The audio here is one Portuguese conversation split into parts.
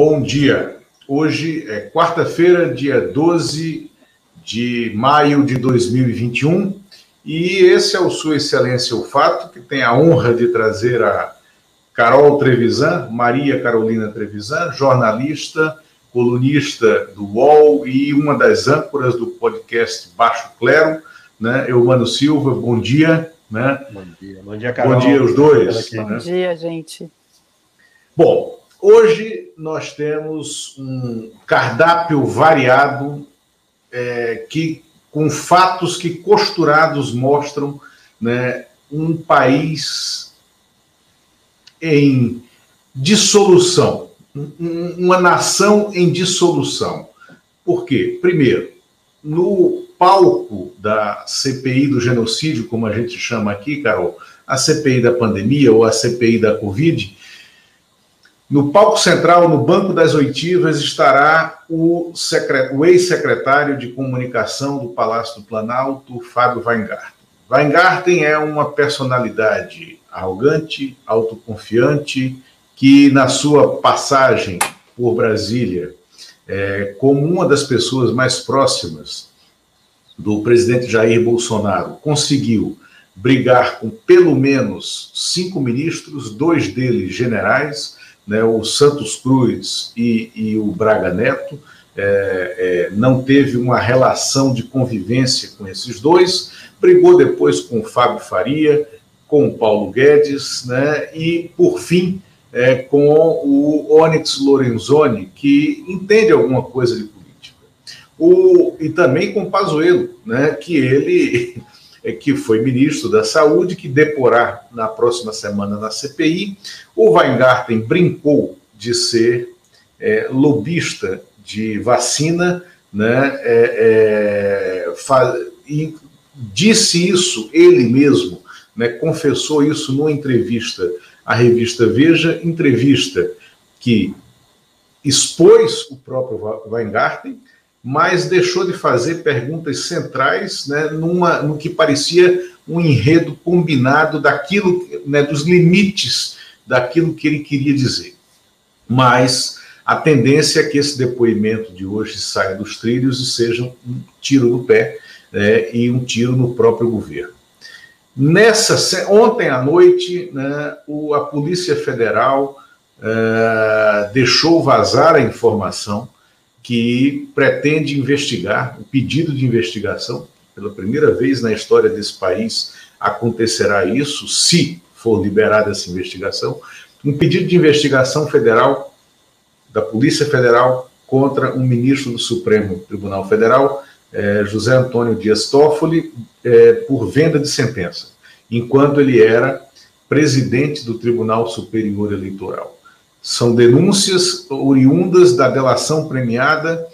Bom dia. Hoje é quarta-feira, dia 12 de maio de 2021, e esse é o Sua Excelência o Fato, que tem a honra de trazer a Carol Trevisan, Maria Carolina Trevisan, jornalista, colunista do UOL e uma das âncoras do podcast Baixo Clero, né? Eumano Silva, bom dia. Né? Bom dia, bom dia, Carol. Bom dia, os dois. Bom né? dia, gente. Bom, Hoje nós temos um cardápio variado é, que com fatos que costurados mostram né, um país em dissolução, uma nação em dissolução. Por quê? Primeiro, no palco da CPI do genocídio, como a gente chama aqui, Carol, a CPI da pandemia ou a CPI da Covid, no palco central, no banco das oitivas, estará o, o ex-secretário de comunicação do Palácio do Planalto, Fábio Weingarten. Weingarten é uma personalidade arrogante, autoconfiante, que na sua passagem por Brasília, é, como uma das pessoas mais próximas do presidente Jair Bolsonaro, conseguiu brigar com pelo menos cinco ministros, dois deles generais, né, o Santos Cruz e, e o Braga Neto, é, é, não teve uma relação de convivência com esses dois, brigou depois com o Fábio Faria, com o Paulo Guedes, né, e, por fim, é, com o Onyx Lorenzoni, que entende alguma coisa de política. O, e também com o Pazuello, né, que ele que foi ministro da Saúde, que deporá na próxima semana na CPI. O Weingarten brincou de ser é, lobista de vacina, né, é, é, e disse isso ele mesmo, né, confessou isso numa entrevista à revista Veja, entrevista que expôs o próprio Weingarten, mas deixou de fazer perguntas centrais né, numa, no que parecia um enredo combinado daquilo, né, dos limites daquilo que ele queria dizer. Mas a tendência é que esse depoimento de hoje saia dos trilhos e seja um tiro no pé né, e um tiro no próprio governo. Nessa, ontem à noite, né, o, a Polícia Federal uh, deixou vazar a informação que pretende investigar, o pedido de investigação, pela primeira vez na história desse país acontecerá isso, se for liberada essa investigação, um pedido de investigação federal da Polícia Federal contra um ministro do Supremo Tribunal Federal, eh, José Antônio Dias Toffoli, eh, por venda de sentença, enquanto ele era presidente do Tribunal Superior Eleitoral. São denúncias oriundas da delação premiada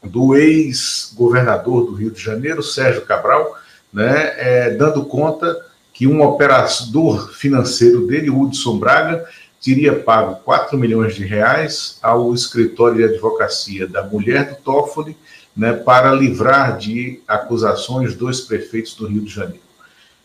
do ex-governador do Rio de Janeiro, Sérgio Cabral, né, é, dando conta que um operador financeiro dele, Hudson Braga, teria pago 4 milhões de reais ao escritório de advocacia da mulher do Toffoli né, para livrar de acusações dois prefeitos do Rio de Janeiro.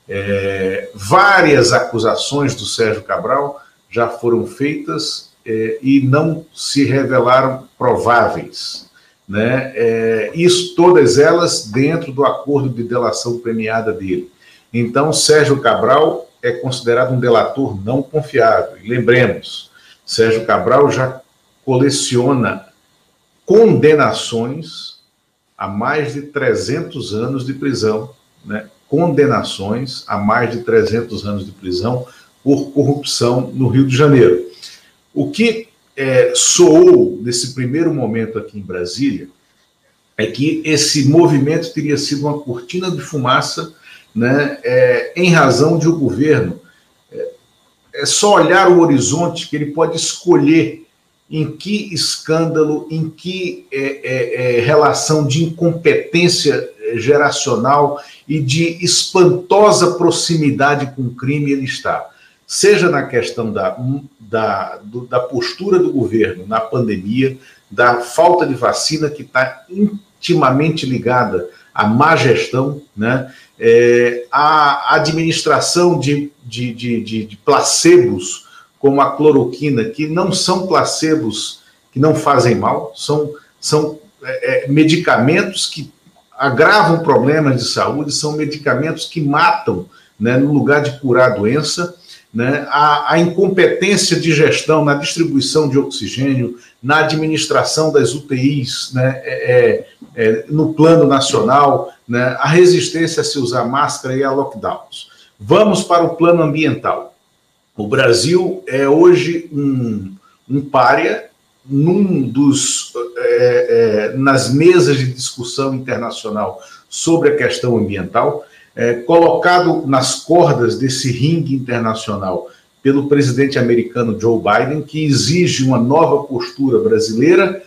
É, várias acusações do Sérgio Cabral já foram feitas é, e não se revelaram prováveis. Né? É, isso, todas elas dentro do acordo de delação premiada dele. Então, Sérgio Cabral é considerado um delator não confiável. Lembremos, Sérgio Cabral já coleciona condenações a mais de 300 anos de prisão, né? condenações a mais de 300 anos de prisão por corrupção no Rio de Janeiro. O que é, soou nesse primeiro momento aqui em Brasília é que esse movimento teria sido uma cortina de fumaça né, é, em razão de o governo. É, é só olhar o horizonte que ele pode escolher em que escândalo, em que é, é, é relação de incompetência geracional e de espantosa proximidade com o crime ele está seja na questão da, da, do, da postura do governo na pandemia, da falta de vacina que está intimamente ligada à má gestão, né? É, a administração de, de, de, de, placebos, como a cloroquina, que não são placebos que não fazem mal, são, são é, é medicamentos que agravam problemas de saúde, são medicamentos que matam né, no lugar de curar a doença. Né, a, a, incompetência de gestão na distribuição de oxigênio, na administração das UTIs, né, é, é, é, no plano nacional, né, a resistência a se usar máscara e a lockdowns. Vamos para o plano ambiental. O Brasil é hoje um, um párea num dos é, é, nas mesas de discussão internacional sobre a questão ambiental, é, colocado nas cordas desse ringue internacional pelo presidente americano Joe Biden, que exige uma nova postura brasileira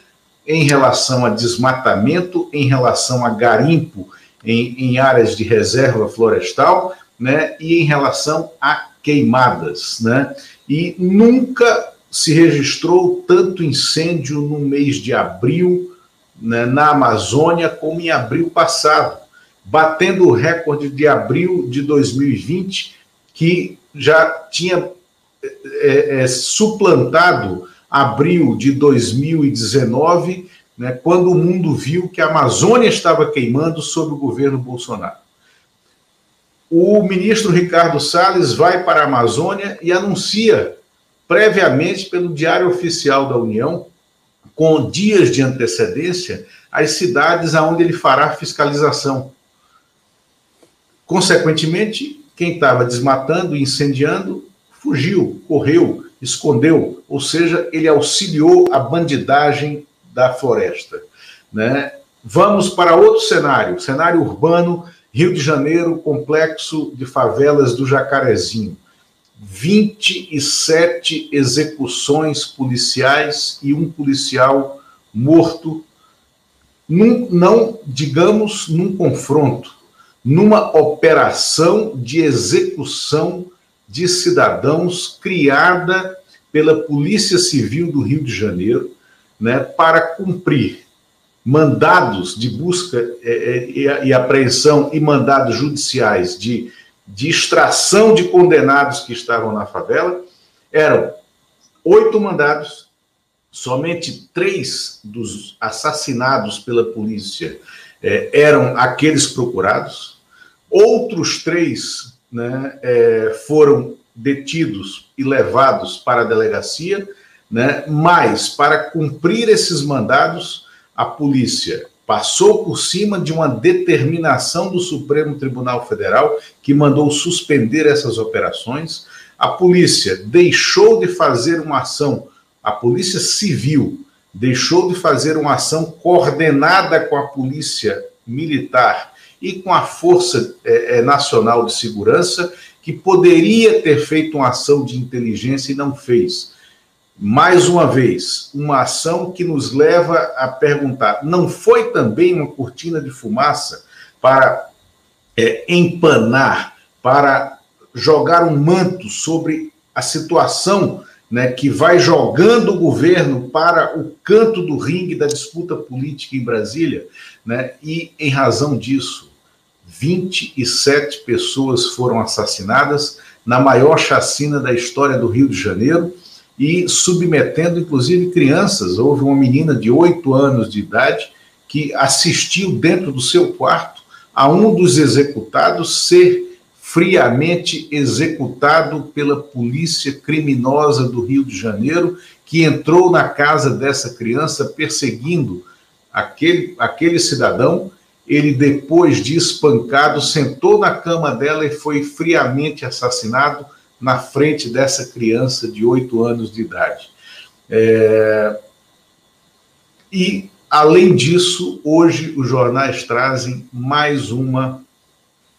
em relação a desmatamento, em relação a garimpo em, em áreas de reserva florestal, né, e em relação a queimadas, né, e nunca se registrou tanto incêndio no mês de abril né, na Amazônia como em abril passado, batendo o recorde de abril de 2020, que já tinha é, é, suplantado abril de 2019, né, quando o mundo viu que a Amazônia estava queimando sob o governo Bolsonaro. O ministro Ricardo Salles vai para a Amazônia e anuncia previamente pelo Diário Oficial da União, com dias de antecedência, as cidades aonde ele fará fiscalização. Consequentemente, quem estava desmatando e incendiando fugiu, correu, escondeu, ou seja, ele auxiliou a bandidagem da floresta. Né? Vamos para outro cenário, cenário urbano, Rio de Janeiro, complexo de favelas do Jacarezinho. 27 execuções policiais e um policial morto, num, não, digamos, num confronto, numa operação de execução de cidadãos criada pela Polícia Civil do Rio de Janeiro, né, para cumprir mandados de busca é, é, e apreensão e mandados judiciais de de extração de condenados que estavam na favela, eram oito mandados, somente três dos assassinados pela polícia eh, eram aqueles procurados, outros três né, eh, foram detidos e levados para a delegacia, né, mas para cumprir esses mandados, a polícia passou por cima de uma determinação do Supremo Tribunal Federal que mandou suspender essas operações. A polícia deixou de fazer uma ação, a Polícia Civil deixou de fazer uma ação coordenada com a Polícia Militar e com a Força é, Nacional de Segurança, que poderia ter feito uma ação de inteligência e não fez. Mais uma vez, uma ação que nos leva a perguntar: não foi também uma cortina de fumaça para é, empanar, para jogar um manto sobre a situação né, que vai jogando o governo para o canto do ringue da disputa política em Brasília? Né, e, em razão disso, 27 pessoas foram assassinadas na maior chacina da história do Rio de Janeiro e submetendo, inclusive, crianças. Houve uma menina de oito anos de idade que assistiu dentro do seu quarto a um dos executados ser friamente executado pela polícia criminosa do Rio de Janeiro, que entrou na casa dessa criança perseguindo aquele, aquele cidadão. Ele, depois de espancado, sentou na cama dela e foi friamente assassinado na frente dessa criança de oito anos de idade. É... E, além disso, hoje os jornais trazem mais uma.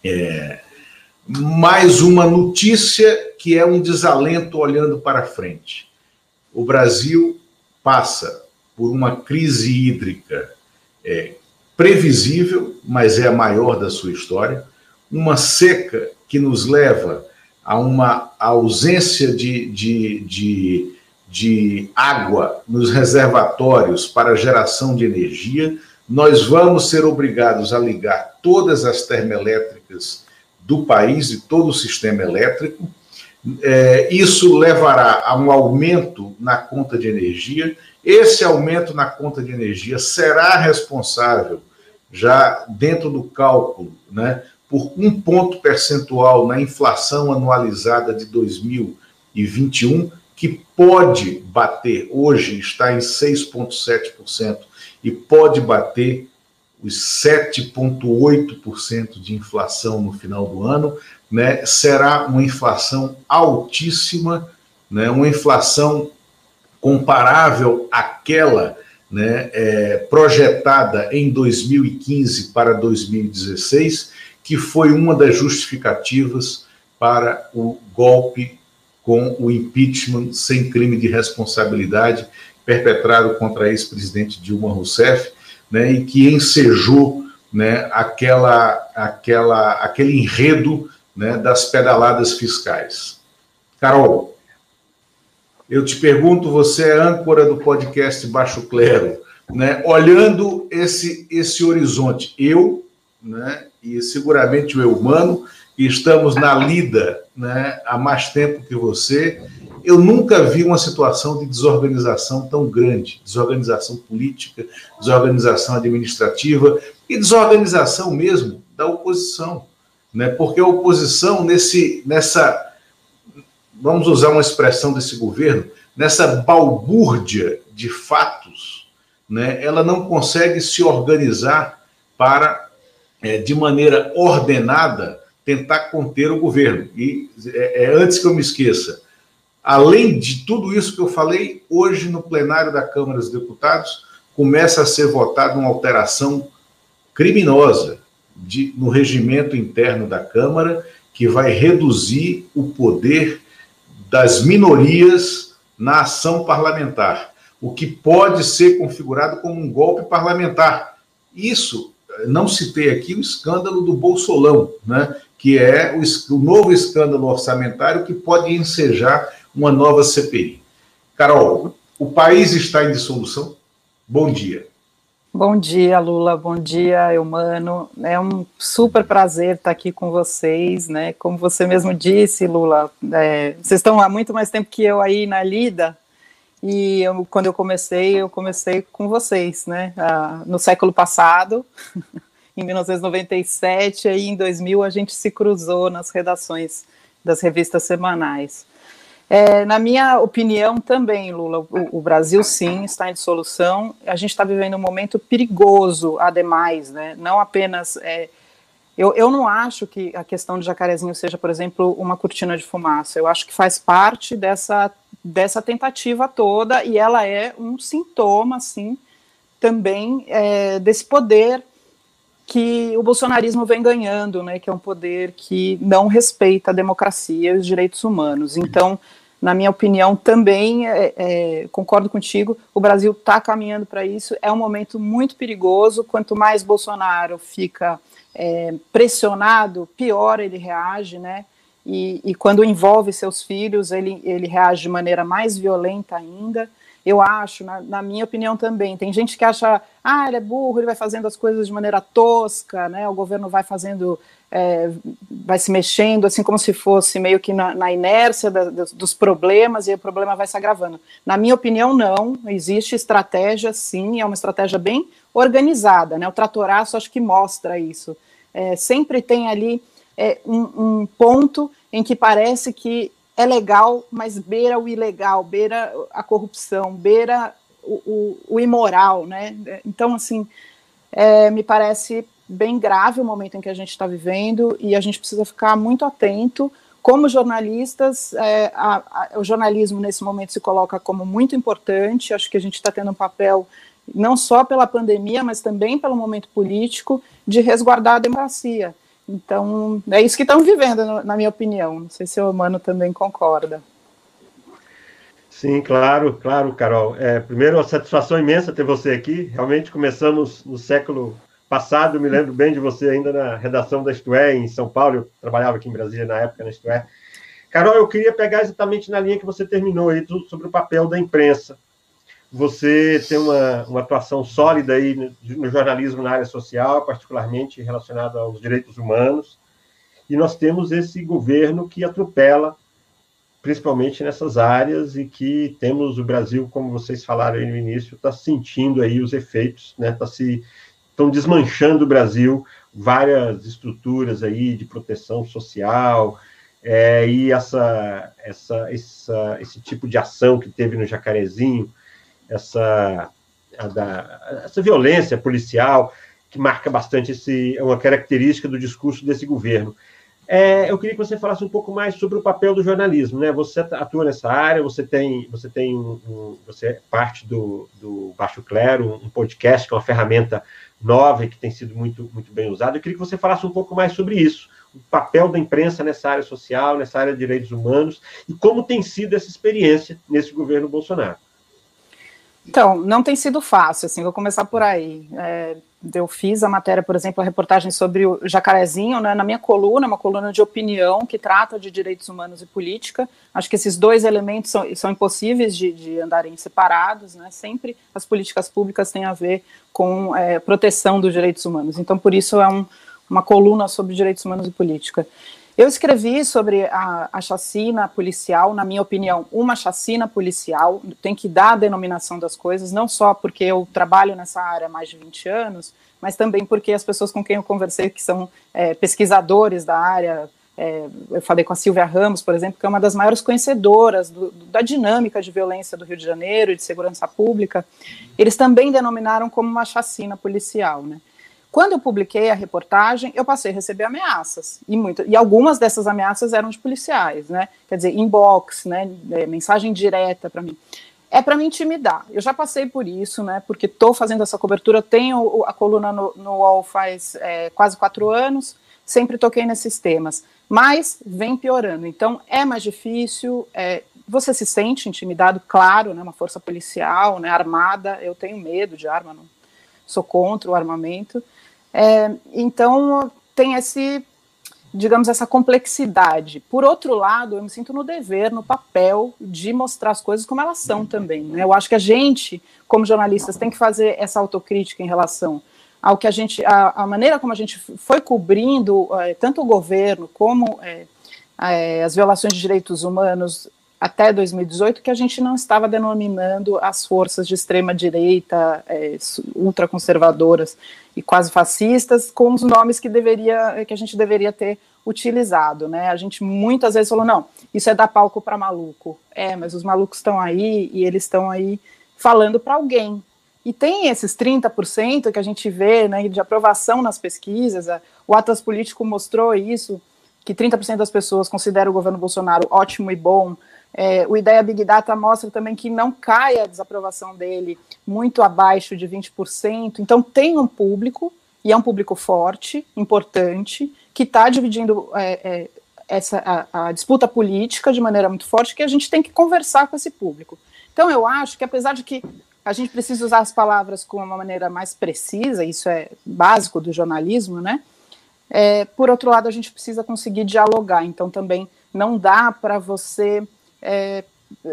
É... mais uma notícia que é um desalento olhando para frente. O Brasil passa por uma crise hídrica. É, previsível, mas é a maior da sua história, uma seca que nos leva a uma ausência de, de, de, de água nos reservatórios para geração de energia, nós vamos ser obrigados a ligar todas as termoelétricas do país e todo o sistema elétrico. É, isso levará a um aumento na conta de energia Esse aumento na conta de energia será responsável, já dentro do cálculo, né, por um ponto percentual na inflação anualizada de 2021, que pode bater, hoje está em 6,7%, e pode bater os 7,8% de inflação no final do ano, né, será uma inflação altíssima, né, uma inflação comparável àquela né, é, projetada em 2015 para 2016, que foi uma das justificativas para o golpe com o impeachment sem crime de responsabilidade perpetrado contra a ex-presidente Dilma Rousseff, né, e que ensejou né, aquela, aquela, aquele enredo né, das pedaladas fiscais. Carol, eu te pergunto, você é âncora do podcast Baixo Clero, né, olhando esse, esse horizonte, eu né, e seguramente o Eumano, que estamos na lida né, há mais tempo que você, eu nunca vi uma situação de desorganização tão grande desorganização política, desorganização administrativa e desorganização mesmo da oposição. Né? Porque a oposição, nesse, nessa, vamos usar uma expressão desse governo, nessa balbúrdia de fatos, né, ela não consegue se organizar para, é, de maneira ordenada, tentar conter o governo. E é, é antes que eu me esqueça, Além de tudo isso que eu falei, hoje no plenário da Câmara dos Deputados começa a ser votada uma alteração criminosa de, no regimento interno da Câmara que vai reduzir o poder das minorias na ação parlamentar, o que pode ser configurado como um golpe parlamentar. Isso, não citei aqui o escândalo do Bolsolão, né, que é o, o novo escândalo orçamentário que pode ensejar uma nova CPI. Carol, o país está em dissolução? Bom dia. Bom dia, Lula. Bom dia, Eumano. É um super prazer estar aqui com vocês, né? Como você mesmo disse, Lula, é, vocês estão há muito mais tempo que eu aí na lida. E eu, quando eu comecei, eu comecei com vocês, né? Ah, no século passado, em 1997, aí em 2000 a gente se cruzou nas redações das revistas semanais. É, na minha opinião, também, Lula, o, o, Brasil sim está em dissolução. A gente está vivendo um momento perigoso, ademais, né? Não apenas. É, eu, eu não acho que a questão de Jacarezinho seja, por exemplo, uma cortina de fumaça. Eu acho que faz parte dessa, dessa tentativa toda e ela é um sintoma, assim, também é, desse poder que o bolsonarismo vem ganhando, né, que é um poder que não respeita a democracia e os direitos humanos. Então, na minha opinião, também é, é, concordo contigo. O Brasil está caminhando para isso. É um momento muito perigoso. Quanto mais Bolsonaro fica é, pressionado, pior ele reage, né? E, e, quando envolve seus filhos, ele, ele reage de maneira mais violenta ainda. Eu acho, na, na, minha opinião também, tem gente que acha, ah, ele é burro, ele vai fazendo as coisas de maneira tosca, né? O governo vai fazendo é, vai se mexendo, assim como se fosse meio que na, na inércia da, dos problemas e o problema vai se agravando. Na minha opinião, não. Existe estratégia, sim, é uma estratégia bem organizada, né? O tratoraço acho que mostra isso. É, sempre tem ali é, um, um ponto em que parece que é legal, mas beira o ilegal, beira a corrupção, beira o, o, o imoral, né? Então, assim, é, me parece bem grave o momento em que a gente está vivendo e a gente precisa ficar muito atento. Como jornalistas, é, a, a, o jornalismo nesse momento se coloca como muito importante. Acho que a gente está tendo um papel não só pela pandemia, mas também pelo momento político de resguardar a democracia. Então, é isso que estamos vivendo, na minha opinião. Não sei se o Humano também concorda. Sim, claro, claro, Carol. É, primeiro, uma satisfação imensa ter você aqui. Realmente começamos no século passado, me lembro bem de você ainda na redação da Isto é, em São Paulo, eu trabalhava aqui em Brasília na época na Isto é. Carol, eu queria pegar exatamente na linha que você terminou aí, sobre o papel da imprensa. Você tem uma, uma atuação sólida aí no, jornalismo na área social, particularmente relacionado aos direitos humanos, e nós temos esse governo que atropela principalmente nessas áreas e que temos o Brasil, como vocês falaram aí no início, está sentindo aí os efeitos, né? Tá se estão desmanchando o Brasil, várias estruturas aí de proteção social, é, e essa, essa, essa, esse tipo de ação que teve no Jacarezinho, essa, da, essa violência policial, que marca bastante esse, é uma característica do discurso desse governo. É, eu queria que você falasse um pouco mais sobre o papel do jornalismo, né? Você atua nessa área, você tem, você tem um, um, você é parte do, do Baixo Clero, um podcast que é uma ferramenta nova e que tem sido muito, muito bem usada. Eu queria que você falasse um pouco mais sobre isso, o papel da imprensa nessa área social, nessa área de direitos humanos e como tem sido essa experiência nesse governo Bolsonaro. Então, não tem sido fácil, assim, vou começar por aí. É, eu fiz a matéria, por exemplo, a reportagem sobre o jacarezinho, né, na minha coluna, uma coluna de opinião que trata de direitos humanos e política. Acho que esses dois elementos são, são impossíveis de, de, andarem separados, né, sempre as políticas públicas têm a ver com é, proteção dos direitos humanos. Então, por isso é um, uma coluna sobre direitos humanos e política. Eu escrevi sobre a, a, chacina policial, na minha opinião, uma chacina policial, tem que dar a denominação das coisas, não só porque eu trabalho nessa área há mais de 20 anos, mas também porque as pessoas com quem eu conversei, que são é, pesquisadores da área, é, eu falei com a Silvia Ramos, por exemplo, que é uma das maiores conhecedoras do, da dinâmica de violência do Rio de Janeiro e de segurança pública, eles também denominaram como uma chacina policial, né? Quando eu publiquei a reportagem, eu passei a receber ameaças, e, muito, e algumas dessas ameaças eram de policiais, né? Quer dizer, inbox, né? É, mensagem direta para mim. É para me intimidar. Eu já passei por isso, né? Porque estou fazendo essa cobertura, tenho a coluna no, no UOL faz é, quase quatro anos, sempre toquei nesses temas, mas vem piorando. Então é mais difícil. É, você se sente intimidado, claro, né? Uma força policial, né? Armada. Eu tenho medo de arma, não sou contra o armamento. É, então, tem esse, digamos, essa complexidade. Por outro lado, eu me sinto no dever, no papel de mostrar as coisas como elas são também. Né? Eu acho que a gente, como jornalistas, tem que fazer essa autocrítica em relação ao que a gente, a, a maneira como a gente foi cobrindo é, tanto o governo como é, é, as violações de direitos humanos até 2018 que a gente não estava denominando as forças de extrema direita, é, ultraconservadoras e quase fascistas com os nomes que deveria que a gente deveria ter utilizado, né? A gente muitas vezes falou não, isso é dar palco para maluco. É, mas os malucos estão aí e eles estão aí falando para alguém. E tem esses 30% que a gente vê, né, de aprovação nas pesquisas. O Atlas Político mostrou isso, que 30% das pessoas consideram o governo Bolsonaro ótimo e bom. É, o Ideia Big Data mostra também que não cai a desaprovação dele muito abaixo de 20%. Então, tem um público, e é um público forte, importante, que está dividindo é, é, essa, a, a, disputa política de maneira muito forte, que a gente tem que conversar com esse público. Então, eu acho que, apesar de que a gente precisa usar as palavras com uma maneira mais precisa, isso é básico do jornalismo, né? É, por outro lado, a gente precisa conseguir dialogar. Então, também não dá para você é,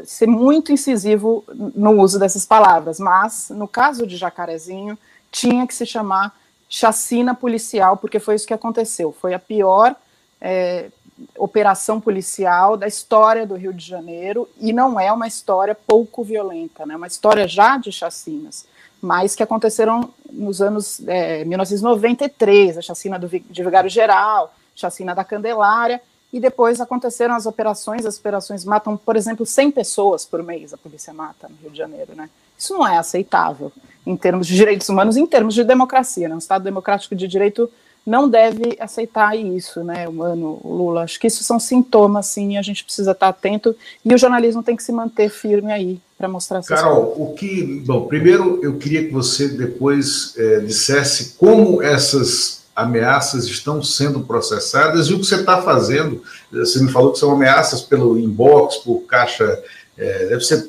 ser muito incisivo no uso dessas palavras, mas no caso de Jacarezinho tinha que se chamar chacina policial, porque foi isso que aconteceu. Foi a pior é, operação policial da história do Rio de Janeiro e não é uma história pouco violenta, né? Uma história já de chacinas, mas que aconteceram nos anos é, 1993, a chacina do, de Vigário Geral, chacina da Candelária e depois aconteceram as operações, as operações matam, por exemplo, 100 pessoas por mês, a polícia mata no Rio de Janeiro, né? Isso não é aceitável em termos de direitos humanos, em termos de democracia, né? Um Estado democrático de direito não deve aceitar isso, né, humano, Lula. Acho que isso são sintomas, sim, e a gente precisa estar atento, e o jornalismo tem que se manter firme aí para mostrar essas Carol, coisas. o que. Bom, primeiro eu queria que você depois é, dissesse como essas ameaças estão sendo processadas e o que você está fazendo. Você me falou que são ameaças pelo inbox, por caixa, é, deve ser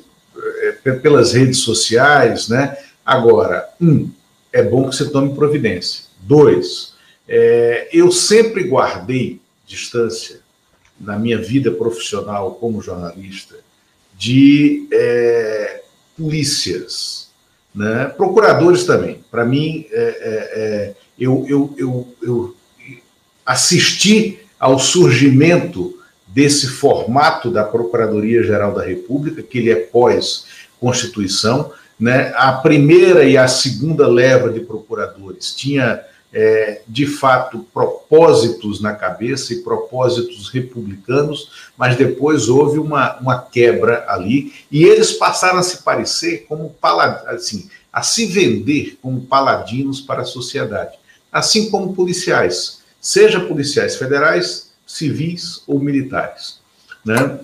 é, pelas redes sociais, né? Agora, um, é bom que você tome providência. Dois, é, eu sempre guardei distância na minha vida profissional como jornalista de é, polícias, né? procuradores também. Para mim, é, é, é eu, eu, eu, eu assisti ao surgimento desse formato da Procuradoria-Geral da República, que ele é pós-Constituição. Né? A primeira e a segunda leva de procuradores tinha, é, de fato, propósitos na cabeça e propósitos republicanos, mas depois houve uma, uma quebra ali e eles passaram a se parecer como assim, a se vender como paladinos para a sociedade, assim como policiais, seja policiais federais, civis ou militares. Né?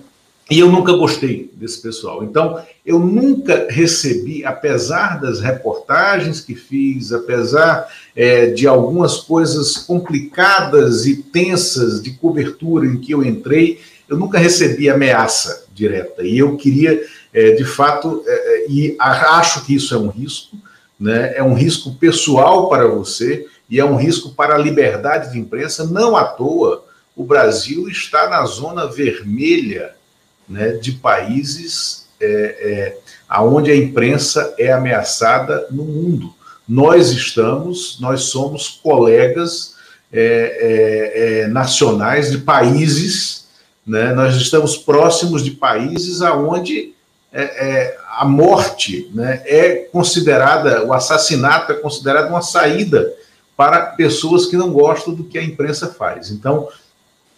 E eu nunca gostei desse pessoal. Então, eu nunca recebi, apesar das reportagens que fiz, apesar é, de algumas coisas complicadas e tensas de cobertura em que eu entrei, eu nunca recebi ameaça direta. E eu queria, é, de fato, é, é e acho que isso é um risco, né? é um risco pessoal para você e é um risco para a liberdade de imprensa, não à toa o Brasil está na zona vermelha né, de países é, é, onde a imprensa é ameaçada no mundo. Nós estamos, nós somos colegas é, é, é nacionais de países, né, nós estamos próximos de países aonde é, a morte né, é considerada, o assassinato é considerado uma saída para pessoas que não gostam do que a imprensa faz. Então,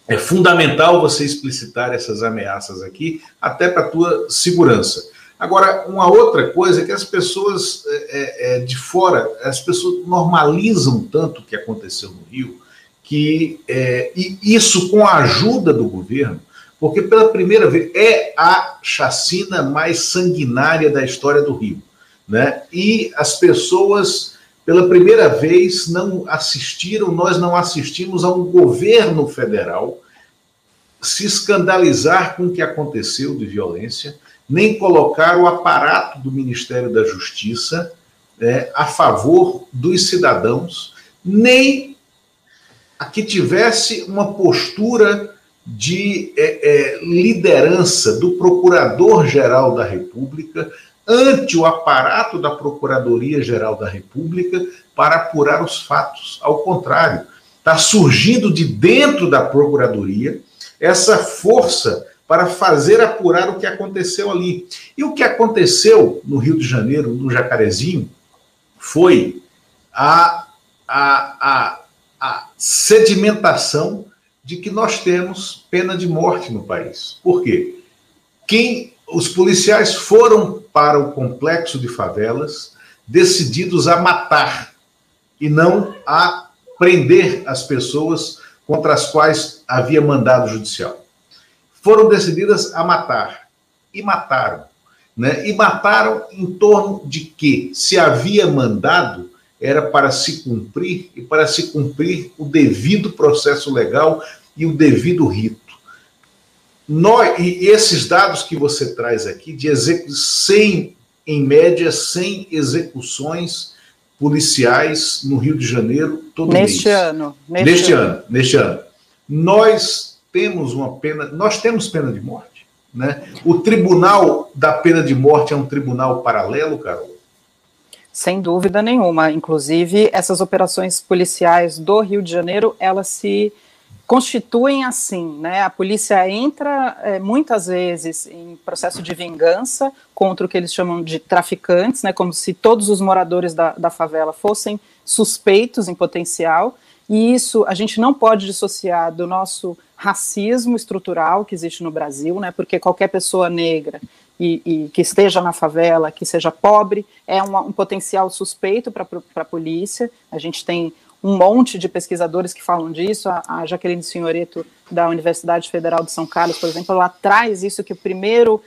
é fundamental você explicitar essas ameaças aqui, até para a tua segurança. Agora, uma outra coisa é que as pessoas é, é, é, de fora, as pessoas normalizam tanto o que aconteceu no Rio, que é, e isso com a ajuda do governo, porque pela primeira vez é a chacina mais sanguinária da história do Rio, né? E as pessoas pela primeira vez não assistiram, nós não assistimos a um governo federal se escandalizar com o que aconteceu de violência, nem colocar o aparato do Ministério da Justiça é, a favor dos cidadãos, nem a que tivesse uma postura de é, é, liderança do Procurador-Geral da República ante o aparato da Procuradoria-Geral da República para apurar os fatos. Ao contrário, está surgindo de dentro da Procuradoria essa força para fazer apurar o que aconteceu ali. E o que aconteceu no Rio de Janeiro, no Jacarezinho, foi a, a, a, a sedimentação de que nós temos pena de morte no país. Por quê? Quem os policiais foram para o complexo de favelas decididos a matar e não a prender as pessoas contra as quais havia mandado judicial. Foram decididas a matar e mataram. Né? E mataram em torno de que, se havia mandado, era para se cumprir e para se cumprir o devido processo legal e o devido rito. Nós, e esses dados que você traz aqui, de 100, em média, 100 execuções policiais no Rio de Janeiro todo neste mês. Ano, neste, neste ano. ano. Neste ano. Nós temos uma pena, nós temos pena de morte. Né? O tribunal da pena de morte é um tribunal paralelo, Carol? Sem dúvida nenhuma. Inclusive, essas operações policiais do Rio de Janeiro, elas se constituem assim, né? A polícia entra é, muitas vezes em processo de vingança contra o que eles chamam de traficantes, né? Como se todos os moradores da, da favela fossem suspeitos em potencial. E isso a gente não pode dissociar do nosso racismo estrutural que existe no Brasil, né? Porque qualquer pessoa negra e, e, que esteja na favela, que seja pobre, é uma, um potencial suspeito para a polícia. A gente tem um monte de pesquisadores que falam disso. A, a Jaqueline Senhoreto, da Universidade Federal de São Carlos, por exemplo, ela traz isso que o primeiro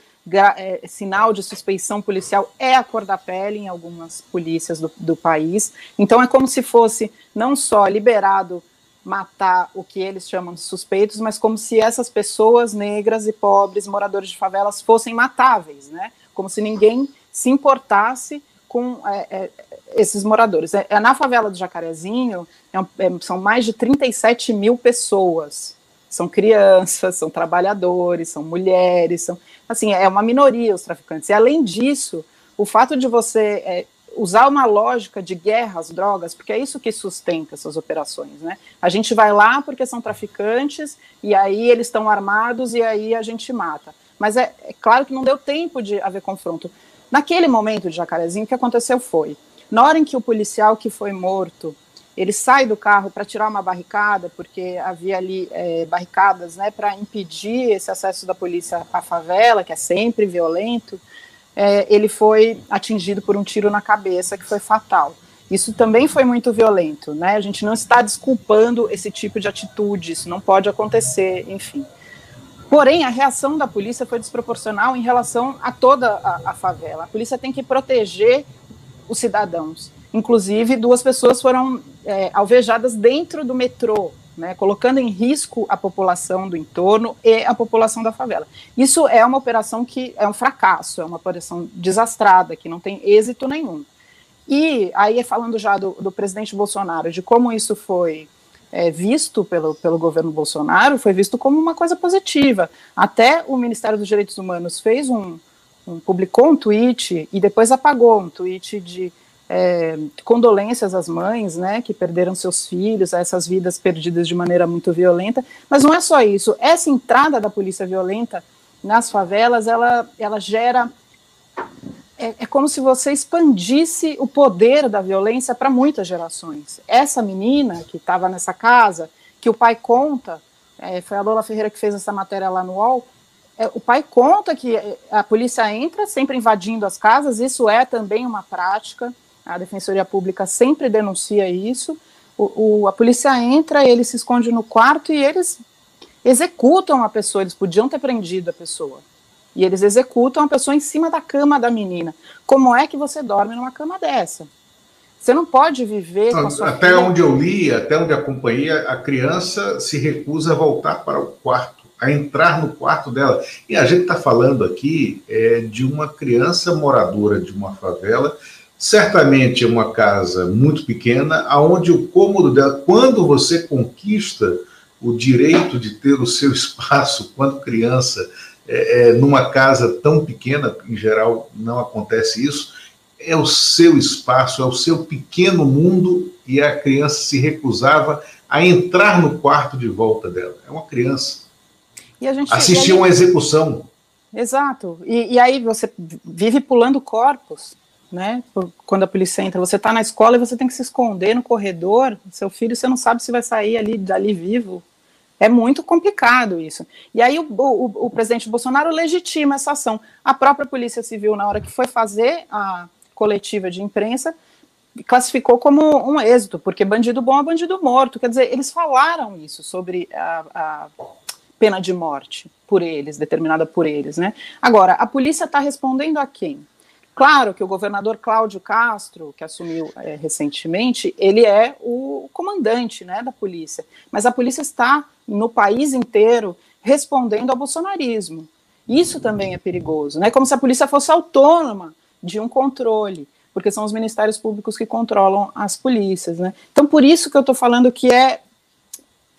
é, sinal de suspeição policial é a cor da pele em algumas polícias do, do país. Então é como se fosse não só liberado matar o que eles chamam de suspeitos, mas como se essas pessoas negras e pobres, moradores de favelas, fossem matáveis, né? Como se ninguém se importasse com é, é, esses moradores. É, é, na favela do Jacarezinho, é é, são mais de 37 mil pessoas. São crianças, são trabalhadores, são mulheres, são assim, é uma minoria os traficantes. E além disso, o fato de você usar uma lógica de guerra às drogas, porque é isso que sustenta essas operações, né? A gente vai lá porque são traficantes e aí eles estão armados e aí a gente mata. Mas é, é, claro que não deu tempo de haver confronto. Naquele momento de Jacarezinho, o que aconteceu foi, na hora em que o policial que foi morto, ele sai do carro para tirar uma barricada, porque havia ali é, barricadas, né, para impedir esse acesso da polícia à favela, que é sempre violento, é, ele foi atingido por um tiro na cabeça que foi fatal. Isso também foi muito violento, né? A gente não está desculpando esse tipo de atitude, isso não pode acontecer, enfim. Porém, a reação da polícia foi desproporcional em relação a toda a, a favela. A polícia tem que proteger os cidadãos. Inclusive, duas pessoas foram é, alvejadas dentro do metrô, né, colocando em risco a população do entorno e a população da favela. Isso é uma operação que é um fracasso, é uma operação desastrada, que não tem êxito nenhum. E aí, falando já do, do presidente Bolsonaro, de como isso foi é, visto pelo, pelo governo Bolsonaro, foi visto como uma coisa positiva. Até o Ministério dos Direitos Humanos fez um, um publicou um tweet e depois apagou um tweet de é, condolências às mães, né, que perderam seus filhos, a essas vidas perdidas de maneira muito violenta. Mas não é só isso. Essa entrada da polícia violenta nas favelas, ela, ela gera é, é como se você expandisse o poder da violência para muitas gerações. Essa menina que estava nessa casa, que o pai conta, é, foi a Lola Ferreira que fez essa matéria lá no UOL, o pai conta que a polícia entra sempre invadindo as casas, isso é também uma prática, a Defensoria Pública sempre denuncia isso. O, o, a polícia entra, ele se esconde no quarto e eles executam a pessoa. Eles podiam ter prendido a pessoa. E eles executam a pessoa em cima da cama da menina. Como é que você dorme numa cama dessa? Você não pode viver não, Até filha... onde eu li, até onde acompanhei, a criança se recusa a voltar para o quarto, a entrar no quarto dela. E a gente está falando aqui é, de uma criança moradora de uma favela Certamente é uma casa muito pequena, aonde o cômodo dela, quando você conquista o direito de ter o seu espaço quando criança, é, é, numa casa tão pequena, em geral não acontece isso, é o seu espaço, é o seu pequeno mundo e a criança se recusava a entrar no quarto de volta dela. É uma criança. E a gente, Assistir uma execução. Exato. E, e aí você vive pulando corpos né? Quando a polícia entra, você está na escola e você tem que se esconder no corredor. Seu filho, você não sabe se vai sair ali dali vivo. É muito complicado isso. E aí o, o, o, presidente Bolsonaro legitima essa ação. A própria Polícia Civil, na hora que foi fazer a coletiva de imprensa, classificou como um êxito, porque bandido bom é bandido morto. Quer dizer, eles falaram isso sobre a, a pena de morte por eles, determinada por eles, né? Agora, a polícia está respondendo a quem? Claro que o governador Cláudio Castro, que assumiu é, recentemente, ele é o comandante né, da polícia, mas a polícia está no país inteiro respondendo ao bolsonarismo. Isso também é perigoso, né? Como se a polícia fosse autônoma de um controle, porque são os ministérios públicos que controlam as polícias, né? Então, por isso que eu estou falando que é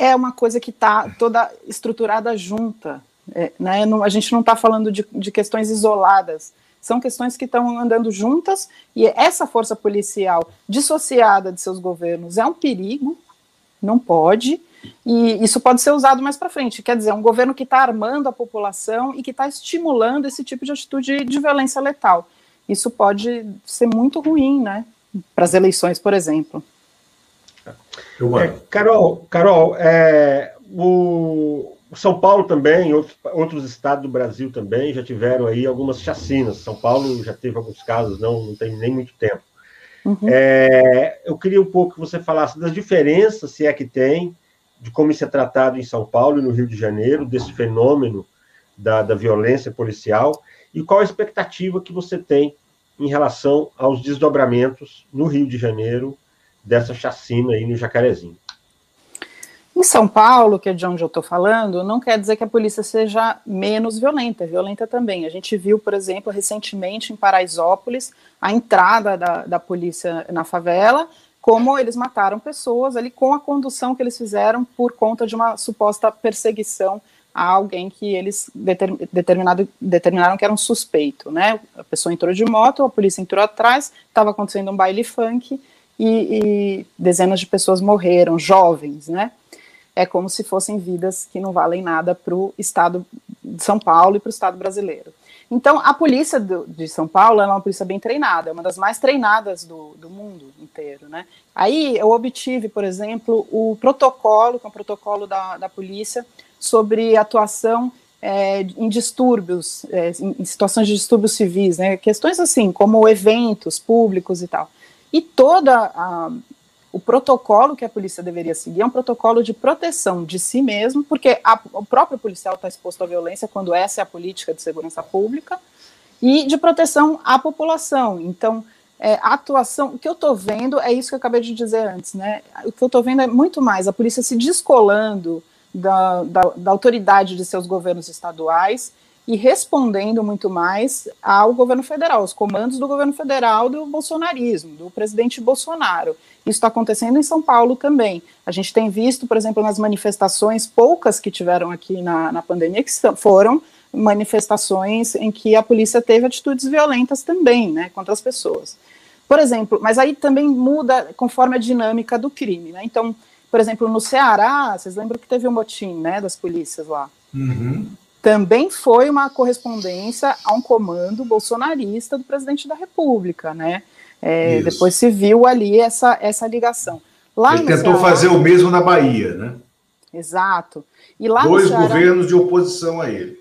é uma coisa que está toda estruturada junta, é, né? Não, a gente não está falando de, de questões isoladas são questões que estão andando juntas e essa força policial dissociada de seus governos é um perigo, não pode, e isso pode ser usado mais para frente. Quer dizer, um governo que está armando a população e que está estimulando esse tipo de atitude de violência letal. Isso pode ser muito ruim, né? Para as eleições, por exemplo. É, Carol, Carol, é, o, são Paulo também, outros, outros estados do Brasil também já tiveram aí algumas chacinas. São Paulo já teve alguns casos, não, não tem nem muito tempo. Uhum. É, eu queria um pouco que você falasse das diferenças, se é que tem, de como isso é tratado em São Paulo e no Rio de Janeiro, desse fenômeno da, da violência policial, e qual a expectativa que você tem em relação aos desdobramentos no Rio de Janeiro dessa chacina aí no Jacarezinho. Em São Paulo, que é de onde eu estou falando, não quer dizer que a polícia seja menos violenta, é violenta também. A gente viu, por exemplo, recentemente em Paraisópolis, a entrada da, da polícia na favela, como eles mataram pessoas ali com a condução que eles fizeram por conta de uma suposta perseguição a alguém que eles determ, determinado, determinaram que era um suspeito, né? A pessoa entrou de moto, a polícia entrou atrás, estava acontecendo um baile funk e, e, dezenas de pessoas morreram, jovens, né? É como se fossem vidas que não valem nada para o Estado de São Paulo e para o Estado brasileiro. Então, a polícia do, de São Paulo é uma polícia bem treinada, é uma das mais treinadas do, do mundo inteiro, né? Aí eu obtive, por exemplo, o protocolo, que é um protocolo da, da polícia, sobre atuação é, em distúrbios, é, em situações de distúrbios civis, né? Questões assim, como eventos públicos e tal. E toda a, o protocolo que a polícia deveria seguir é um protocolo de proteção de si mesmo, porque a, o próprio policial está exposto à violência quando essa é a política de segurança pública, e de proteção à população. Então, é, a atuação, o que eu estou vendo é isso que eu acabei de dizer antes, né? O que eu estou vendo é muito mais a polícia se descolando da, da, da autoridade de seus governos estaduais e respondendo muito mais ao governo federal, aos comandos do governo federal do bolsonarismo, do presidente Bolsonaro. Isso está acontecendo em São Paulo também. A gente tem visto, por exemplo, nas manifestações, poucas que tiveram aqui na, na pandemia, que foram manifestações em que a polícia teve atitudes violentas também, né, contra as pessoas. Por exemplo, mas aí também muda conforme a dinâmica do crime, né? Então, por exemplo, no Ceará, vocês lembram que teve um motim, né, das polícias lá? Uhum também foi uma correspondência a um comando bolsonarista do presidente da República, né? É, depois se viu ali essa, essa ligação. Lá Ele tentou Ceará, fazer o mesmo na Bahia, né? Exato. E lá Dois Ceará, governos de oposição a ele.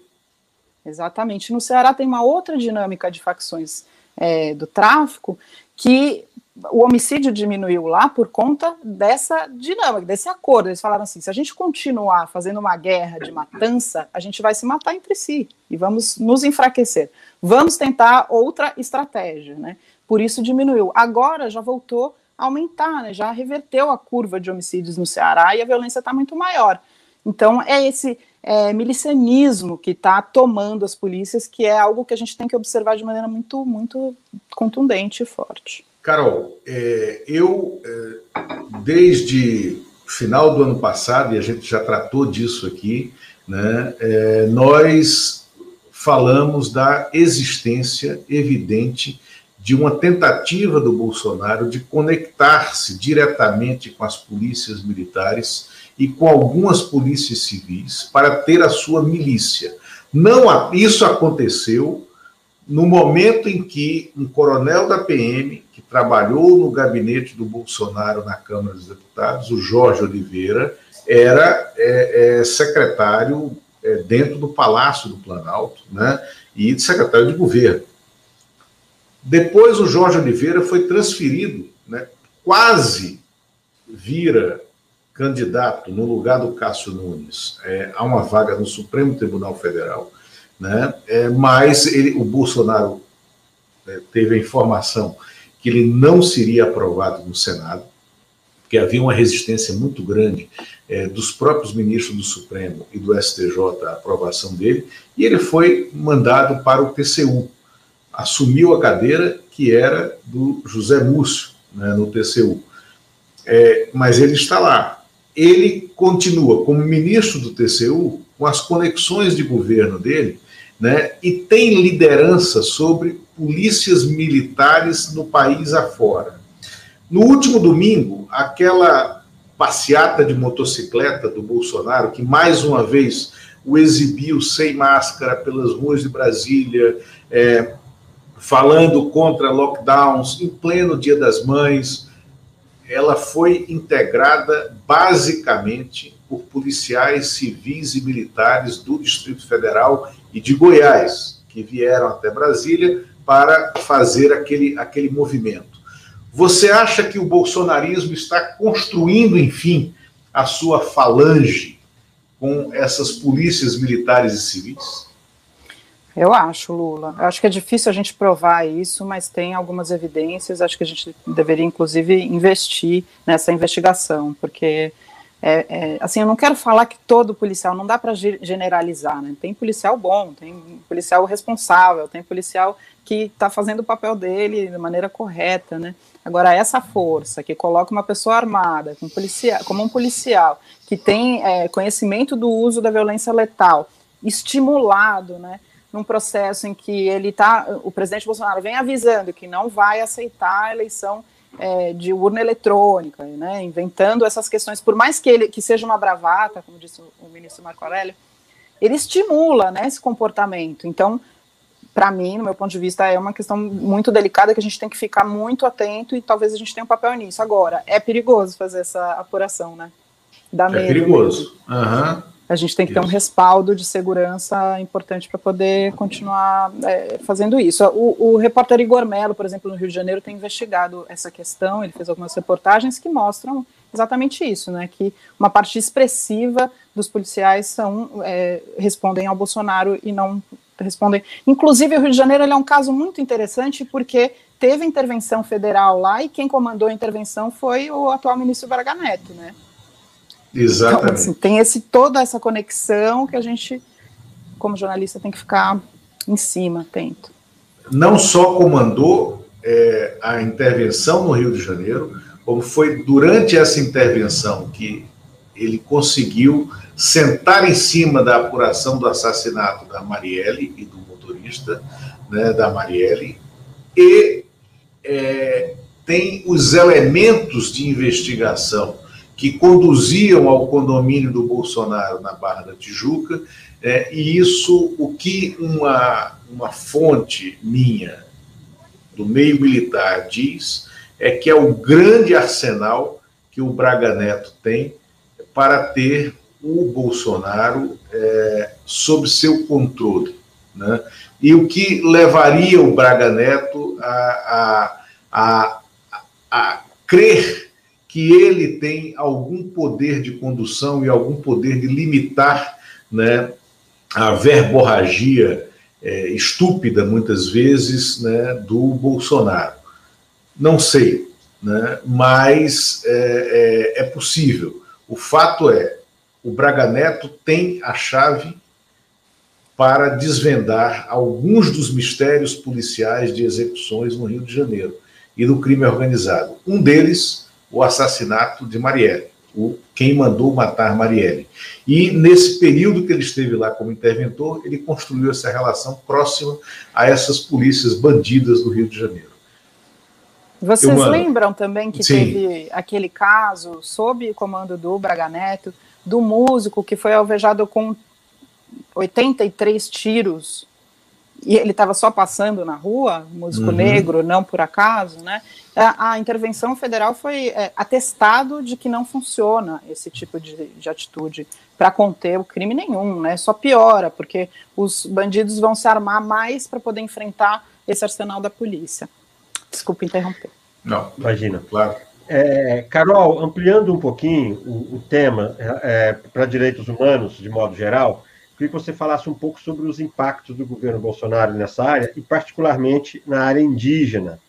Exatamente. No Ceará tem uma outra dinâmica de facções é, do tráfico que o homicídio diminuiu lá por conta dessa dinâmica, desse acordo. Eles falaram assim: se a gente continuar fazendo uma guerra de matança, a gente vai se matar entre si e vamos nos enfraquecer. Vamos tentar outra estratégia, né? Por isso diminuiu. Agora já voltou a aumentar, né? Já reverteu a curva de homicídios no Ceará e a violência está muito maior. Então é esse é, milicianismo que está tomando as polícias, que é algo que a gente tem que observar de maneira muito, muito contundente e forte. Carol, é, eu, é, desde final do ano passado, e a gente já tratou disso aqui, né, é, nós falamos da existência evidente de uma tentativa do Bolsonaro de conectar-se diretamente com as polícias militares e com algumas polícias civis para ter a sua milícia. Não, isso aconteceu no momento em que um coronel da PM trabalhou no gabinete do Bolsonaro na Câmara dos Deputados, o Jorge Oliveira, era é, é, secretário é, dentro do Palácio do Planalto, né, e secretário de governo. Depois o Jorge Oliveira foi transferido, né, quase vira candidato no lugar do Cássio Nunes é, a uma vaga no Supremo Tribunal Federal, né, é, mas ele, o Bolsonaro é, teve a informação que ele não seria aprovado no Senado, porque havia uma resistência muito grande é, dos próprios ministros do Supremo e do STJ à aprovação dele, e ele foi mandado para o TCU. Assumiu a cadeira que era do José Múcio, né, no TCU. É, mas ele está lá. Ele continua como ministro do TCU, com as conexões de governo dele, né, e tem liderança sobre polícias militares no país afora. No último domingo, aquela passeata de motocicleta do Bolsonaro, que mais uma vez o exibiu sem máscara pelas ruas de Brasília, é, falando contra lockdowns em pleno Dia das Mães, ela foi integrada basicamente por policiais civis e militares do Distrito Federal e de Goiás, que vieram até Brasília para fazer aquele, aquele movimento. Você acha que o bolsonarismo está construindo, enfim, a sua falange com essas polícias militares e civis? Eu acho, Lula. Eu acho que é difícil a gente provar isso, mas tem algumas evidências. Acho que a gente deveria, inclusive, investir nessa investigação, porque é, é, assim, eu não quero falar que todo policial, não dá para generalizar, né? Tem policial bom, tem policial responsável, tem policial que está fazendo o papel dele da maneira correta, né? Agora, essa força que coloca uma pessoa armada, como, policial, como um policial, que tem é, conhecimento do uso da violência letal, estimulado, né? Num processo em que ele está, o presidente Bolsonaro vem avisando que não vai aceitar a eleição é, de urna eletrônica, né, inventando essas questões, por mais que ele que seja uma bravata, como disse o, ministro Marco Aurélio, ele estimula né, esse comportamento. Então, para mim, no meu ponto de vista, é uma questão muito delicada que a gente tem que ficar muito atento e talvez a gente tenha um papel nisso. Agora, é perigoso fazer essa apuração, né? Dá é perigoso. Uhum a gente tem que ter um respaldo de segurança importante para poder continuar é, fazendo isso. O, o, repórter Igor Mello, por exemplo, no Rio de Janeiro, tem investigado essa questão, ele fez algumas reportagens que mostram exatamente isso, né, que uma parte expressiva dos policiais são, é, respondem ao Bolsonaro e não respondem. Inclusive, o Rio de Janeiro é um caso muito interessante porque teve intervenção federal lá e quem comandou a intervenção foi o atual ministro Braga Neto, né, Exatamente. Então, assim, tem esse, toda essa conexão que a gente, como jornalista, tem que ficar em cima, atento. Não só comandou é, a intervenção no Rio de Janeiro, como foi durante essa intervenção que ele conseguiu sentar em cima da apuração do assassinato da Marielle e do motorista né, da Marielle e é, tem os elementos de investigação que conduziam ao condomínio do Bolsonaro na Barra da Tijuca, é, e isso, o que uma, uma fonte minha do meio militar diz, é que é o grande arsenal que o Braga Neto tem para ter o Bolsonaro é, sob seu controle. Né? E o que levaria o Braga Neto a, a, a, a crer que ele tem algum poder de condução e algum poder de limitar né, a verborragia é, estúpida, muitas vezes, né, do Bolsonaro. Não sei, né, mas é, é, é possível. O fato é, o Braga Neto tem a chave para desvendar alguns dos mistérios policiais de execuções no Rio de Janeiro e do crime organizado. Um deles o assassinato de Marielle, o, quem mandou matar Marielle. E nesse período que ele esteve lá como interventor, ele construiu essa relação próxima a essas polícias bandidas do Rio de Janeiro. Vocês Eu, lembram também que Sim. teve aquele caso, sob comando do Braga Neto, do músico que foi alvejado com 83 tiros e ele estava só passando na rua, músico uhum. negro, não por acaso, né? A, a intervenção federal foi é, atestado de que não funciona esse tipo de, de atitude para conter o crime nenhum, né? Só piora, porque os bandidos vão se armar mais para poder enfrentar esse arsenal da polícia. Desculpa interromper. Não, imagina. Claro. É, Carol, ampliando um pouquinho o, o tema é, é para direitos humanos, de modo geral, queria que você falasse um pouco sobre os impactos do governo Bolsonaro nessa área, e particularmente na área indígena,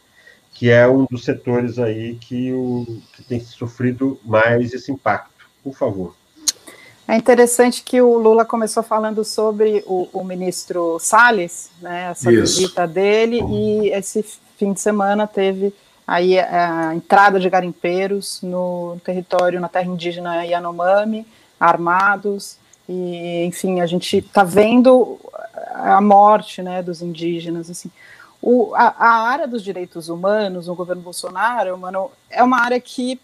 que é um dos setores aí que, o, que tem sofrido mais esse impacto. Por favor. É interessante que o Lula começou falando sobre o, o ministro Salles, né, essa Isso. visita dele, e esse fim de semana teve aí a entrada de garimpeiros no território, na terra indígena Yanomami, armados, e, enfim, a gente está vendo a morte né, dos indígenas. Assim. O, a, a, área dos direitos humanos no governo Bolsonaro mano, é uma área que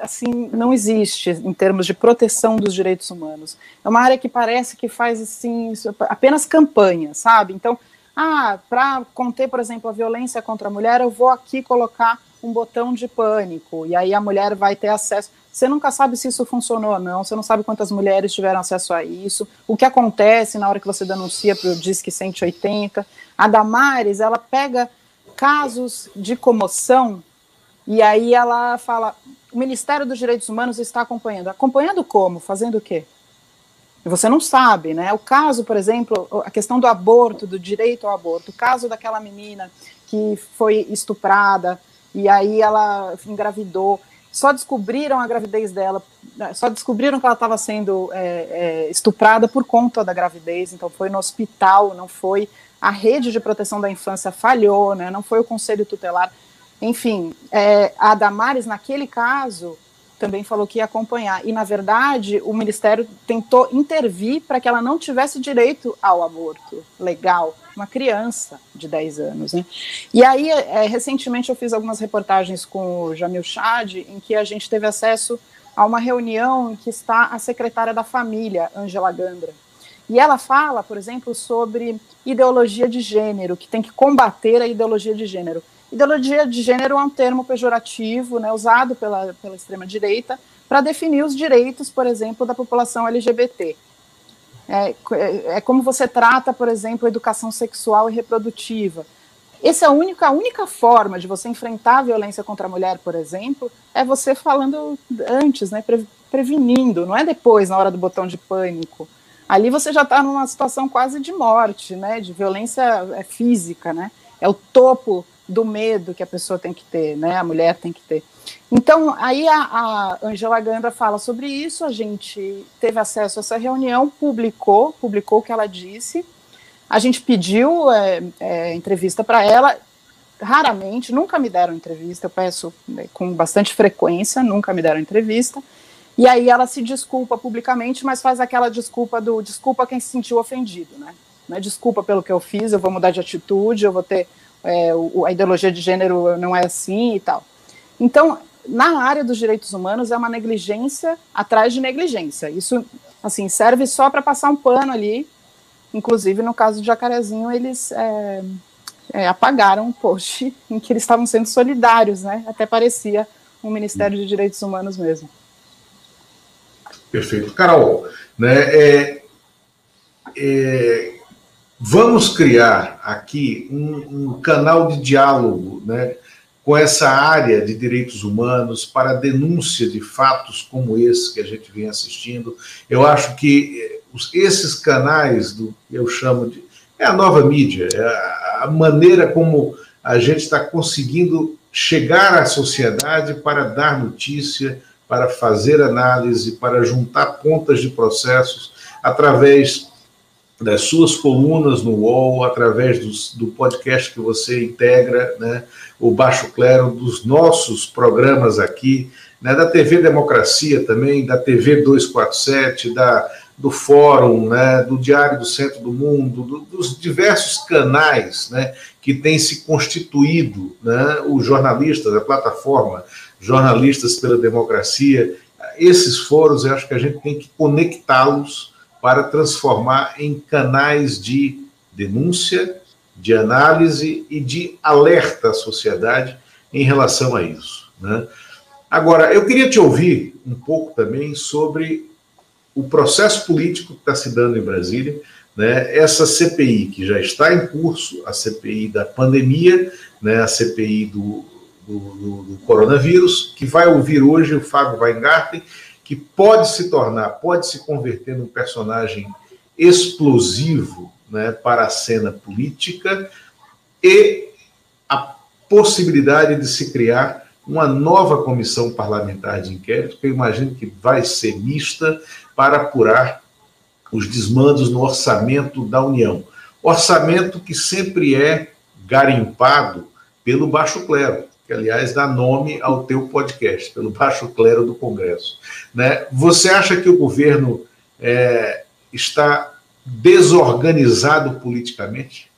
assim não existe em termos de proteção dos direitos humanos. É uma área que parece que faz assim apenas campanha, sabe? Então, ah, para conter, por exemplo, a violência contra a mulher, eu vou aqui colocar um botão de pânico e aí a mulher vai ter acesso. Você nunca sabe se isso funcionou ou não, você não sabe quantas mulheres tiveram acesso a isso, o que acontece na hora que você denuncia para o Disque 180. A Damares, ela pega casos de comoção e aí ela fala: o Ministério dos Direitos Humanos está acompanhando. Acompanhando como? Fazendo o quê? Você não sabe, né? O caso, por exemplo, a questão do aborto, do direito ao aborto, o caso daquela menina que foi estuprada e aí ela engravidou só descobriram a gravidez dela, só descobriram que ela estava sendo é, é, estuprada por conta da gravidez, então foi no hospital, não foi a rede de proteção da infância falhou, né, não foi o conselho tutelar. Enfim, é, a Damares, naquele caso, também falou que ia acompanhar. E, na verdade, o Ministério tentou intervir para que ela não tivesse direito ao aborto legal, uma criança de 10 anos. Né? E aí, é, recentemente, eu fiz algumas reportagens com o Jamil Chad, em que a gente teve acesso a uma reunião em que está a secretária da família, Angela Gandra. E ela fala, por exemplo, sobre ideologia de gênero, que tem que combater a ideologia de gênero. Ideologia de gênero é um termo pejorativo, né, usado pela, pela extrema-direita para definir os direitos, por exemplo, da população LGBT. É, é, é, como você trata, por exemplo, educação sexual e reprodutiva. Essa é a única, a única forma de você enfrentar a violência contra a mulher, por exemplo, é você falando antes, né, pre, prevenindo, não é depois, na hora do botão de pânico. Ali você já está numa situação quase de morte, né, de violência é, física, né, é o topo do medo que a pessoa tem que ter, né? A mulher tem que ter. Então, aí a, a Angela Gandra fala sobre isso, a gente teve acesso a essa reunião, publicou, publicou o que ela disse, a gente pediu é, é, entrevista para ela, raramente, nunca me deram entrevista, eu peço né, com bastante frequência, nunca me deram entrevista, e aí ela se desculpa publicamente, mas faz aquela desculpa do desculpa quem se sentiu ofendido, né? É desculpa pelo que eu fiz, eu vou mudar de atitude, eu vou ter é, o, a ideologia de gênero não é assim e tal. Então, na área dos direitos humanos é uma negligência atrás de negligência. Isso, assim, serve só para passar um pano ali. Inclusive, no caso do Jacarezinho, eles é, é, apagaram um post em que eles estavam sendo solidários, né? Até parecia um Ministério de Direitos Humanos mesmo. Perfeito. Carol, né, é, é, Vamos criar aqui um, um, canal de diálogo né, com essa área de direitos humanos para denúncia de fatos como esse que a gente vem assistindo. Eu acho que eh, esses canais, do eu chamo de. É a nova mídia, é a maneira como a gente está conseguindo chegar à sociedade para dar notícia, para fazer análise, para juntar pontas de processos através das suas colunas no UOL, através dos, do podcast que você integra, né, o Baixo Clero, dos nossos programas aqui, né, da TV Democracia também, da TV 247, da, do Fórum, né, do Diário do Centro do Mundo, do, dos diversos canais né, que têm se constituído, né, os jornalistas, a plataforma Jornalistas pela Democracia, esses fóruns, eu acho que a gente tem que conectá-los para transformar em canais de denúncia, de análise e de alerta à sociedade em relação a isso. Né? Agora, eu queria te ouvir um pouco também sobre o processo político que está se dando em Brasília, né? essa CPI que já está em curso, a CPI da pandemia, né? a CPI do, do, do, do coronavírus, que vai ouvir hoje o Fábio Weingarten, que pode se tornar, pode se converter num personagem explosivo né, para a cena política e a possibilidade de se criar uma nova comissão parlamentar de inquérito, que eu imagino que vai ser mista, para apurar os desmandos no orçamento da União. Orçamento que sempre é garimpado pelo baixo clero que aliás dá nome ao teu podcast, pelo baixo clero do Congresso. Né? Você acha que o governo é, está desorganizado politicamente?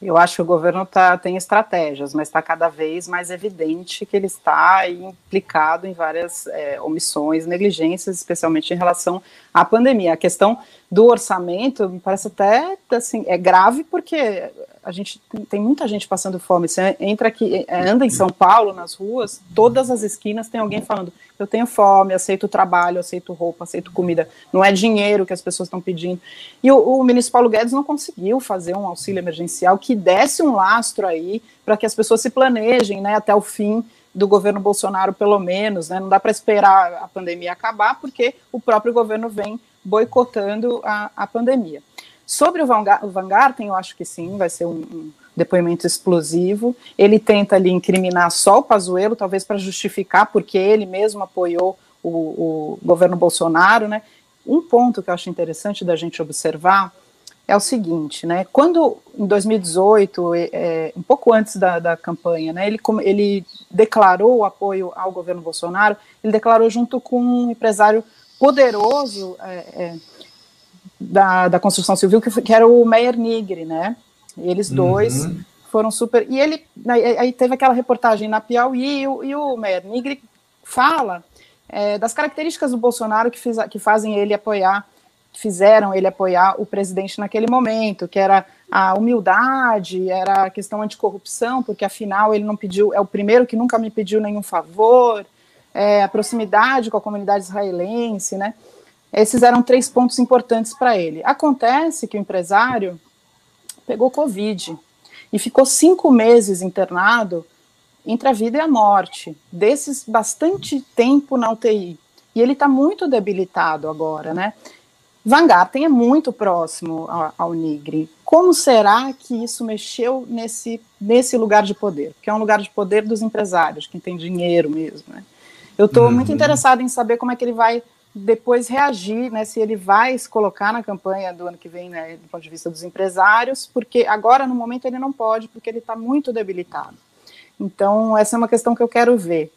Eu acho que o governo tá, tem estratégias, mas está cada vez mais evidente que ele está implicado em várias é, omissões, negligências, especialmente em relação à pandemia. A questão do orçamento me parece até assim, é grave porque a gente tem muita gente passando fome. Você entra aqui, é, anda em São Paulo, nas ruas, todas as esquinas tem alguém falando: eu tenho fome, aceito trabalho, aceito roupa, aceito comida. Não é dinheiro que as pessoas estão pedindo. E o, o ministro Paulo Guedes não conseguiu fazer um auxílio emergencial que desse um lastro aí para que as pessoas se planejem, né, até o fim do governo Bolsonaro, pelo menos, né? Não dá para esperar a pandemia acabar, porque o próprio governo vem boicotando a, a pandemia. Sobre o Van, Garten, eu acho que sim, vai ser um, um, depoimento explosivo. Ele tenta ali incriminar só o Pazuello, talvez para justificar, porque ele mesmo apoiou o, o, governo Bolsonaro, né? Um ponto que eu acho interessante da gente observar é o seguinte, né? Quando em 2018, é, é, um pouco antes da, da campanha, né? Ele, ele declarou o apoio ao governo Bolsonaro. Ele declarou junto com um empresário poderoso é, é da, da construção civil, que, que era o Meyer Nigri, né? Eles dois uhum. foram super. E ele. Aí teve aquela reportagem na Piauí e o, e o Meyer Nigri fala é, das características do Bolsonaro que, fiz, que fazem ele apoiar, fizeram ele apoiar o presidente naquele momento, que era a humildade, era a questão anticorrupção, porque afinal ele não pediu, é o primeiro que nunca me pediu nenhum favor, é, a proximidade com a comunidade israelense, né? Esses eram três pontos importantes para ele. Acontece que o empresário pegou Covid e ficou cinco meses internado entre a vida e a morte, desses bastante tempo na UTI. E ele está muito debilitado agora, né? Van Garten é muito próximo ao, ao Nigri. Como será que isso mexeu nesse, nesse lugar de poder? Porque é um lugar de poder dos empresários, quem tem dinheiro mesmo, né? Eu estou uhum. muito interessada em saber como é que ele vai depois reagir, né, se ele vai se colocar na campanha do ano que vem, né, do ponto de vista dos empresários, porque agora, no momento, ele não pode, porque ele está muito debilitado. Então, essa é uma questão que eu quero ver.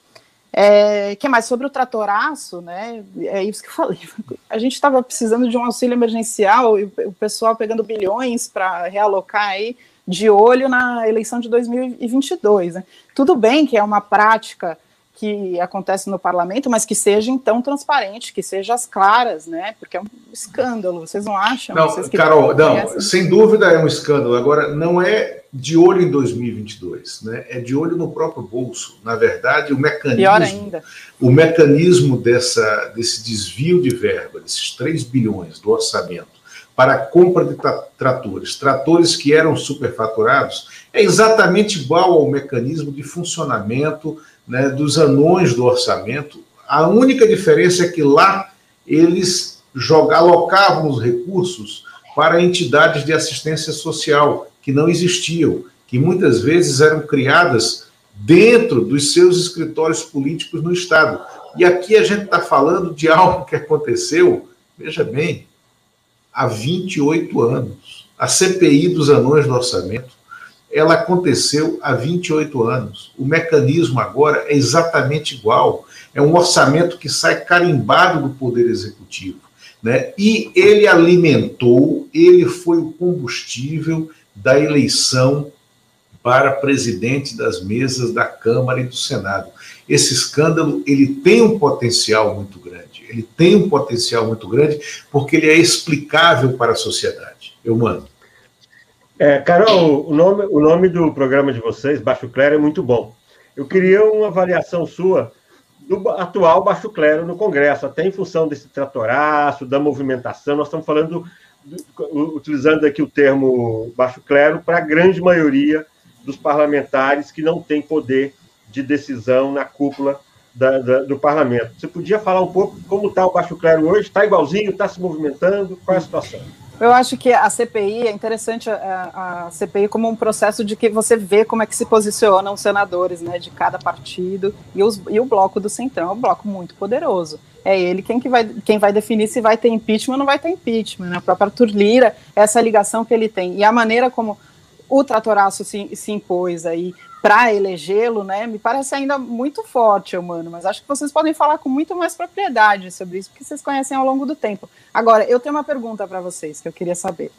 É, que mais? Sobre o tratoraço, né, é isso que eu falei, a gente estava precisando de um auxílio emergencial, e o pessoal pegando bilhões para realocar aí, de olho na eleição de 2022, né. Tudo bem que é uma prática que acontece no parlamento, mas que seja então transparente, que seja as claras, né? Porque é um escândalo, vocês não acham? Não, Carol, não, sem dúvida é um escândalo. Agora, não é de olho em 2022, né? É de olho no próprio bolso. Na verdade, o mecanismo, Pior ainda. o mecanismo dessa, desse desvio de verba, desses 3 bilhões do orçamento para a compra de tratores, tratores que eram superfaturados, é exatamente igual ao mecanismo de funcionamento né, dos anões do orçamento. A única diferença é que lá eles jogavam, alocavam os recursos para entidades de assistência social que não existiam, que muitas vezes eram criadas dentro dos seus escritórios políticos no Estado. E aqui a gente está falando de algo que aconteceu, veja bem, há 28 anos. A CPI dos anões do orçamento ela aconteceu há 28 anos. O mecanismo agora é exatamente igual. É um orçamento que sai carimbado do Poder Executivo. Né? E ele alimentou, ele foi o combustível da eleição para presidente das mesas da Câmara e do Senado. Esse escândalo ele tem um potencial muito grande. Ele tem um potencial muito grande porque ele é explicável para a sociedade. Eu mando. É, Carol, o nome, o nome do programa de vocês, Baixo Clero, é muito bom. Eu queria uma avaliação sua do atual Baixo Clero no Congresso, até em função desse tratoraço, da movimentação. Nós estamos falando, utilizando aqui o termo Baixo Clero, para a grande maioria dos parlamentares que não tem poder de decisão na cúpula da, da, do parlamento. Você podia falar um pouco como está o Baixo Clero hoje? Está igualzinho? Está se movimentando? Qual é a situação? Eu acho que a CPI é interessante a, a, CPI como um processo de que você vê como é que se posicionam os senadores, né, de cada partido e, os, e o bloco do Centrão é um bloco muito poderoso. É ele quem, que vai, quem vai definir se vai ter impeachment ou não vai ter impeachment. Né? O próprio Arthur Lira, essa ligação que ele tem e a maneira como o tratoraço se, se impôs aí para elegê-lo, né, me parece ainda muito forte, humano, mas acho que vocês podem falar com muito mais propriedade sobre isso, porque vocês conhecem ao longo do tempo. Agora, eu tenho uma pergunta para vocês que eu queria saber.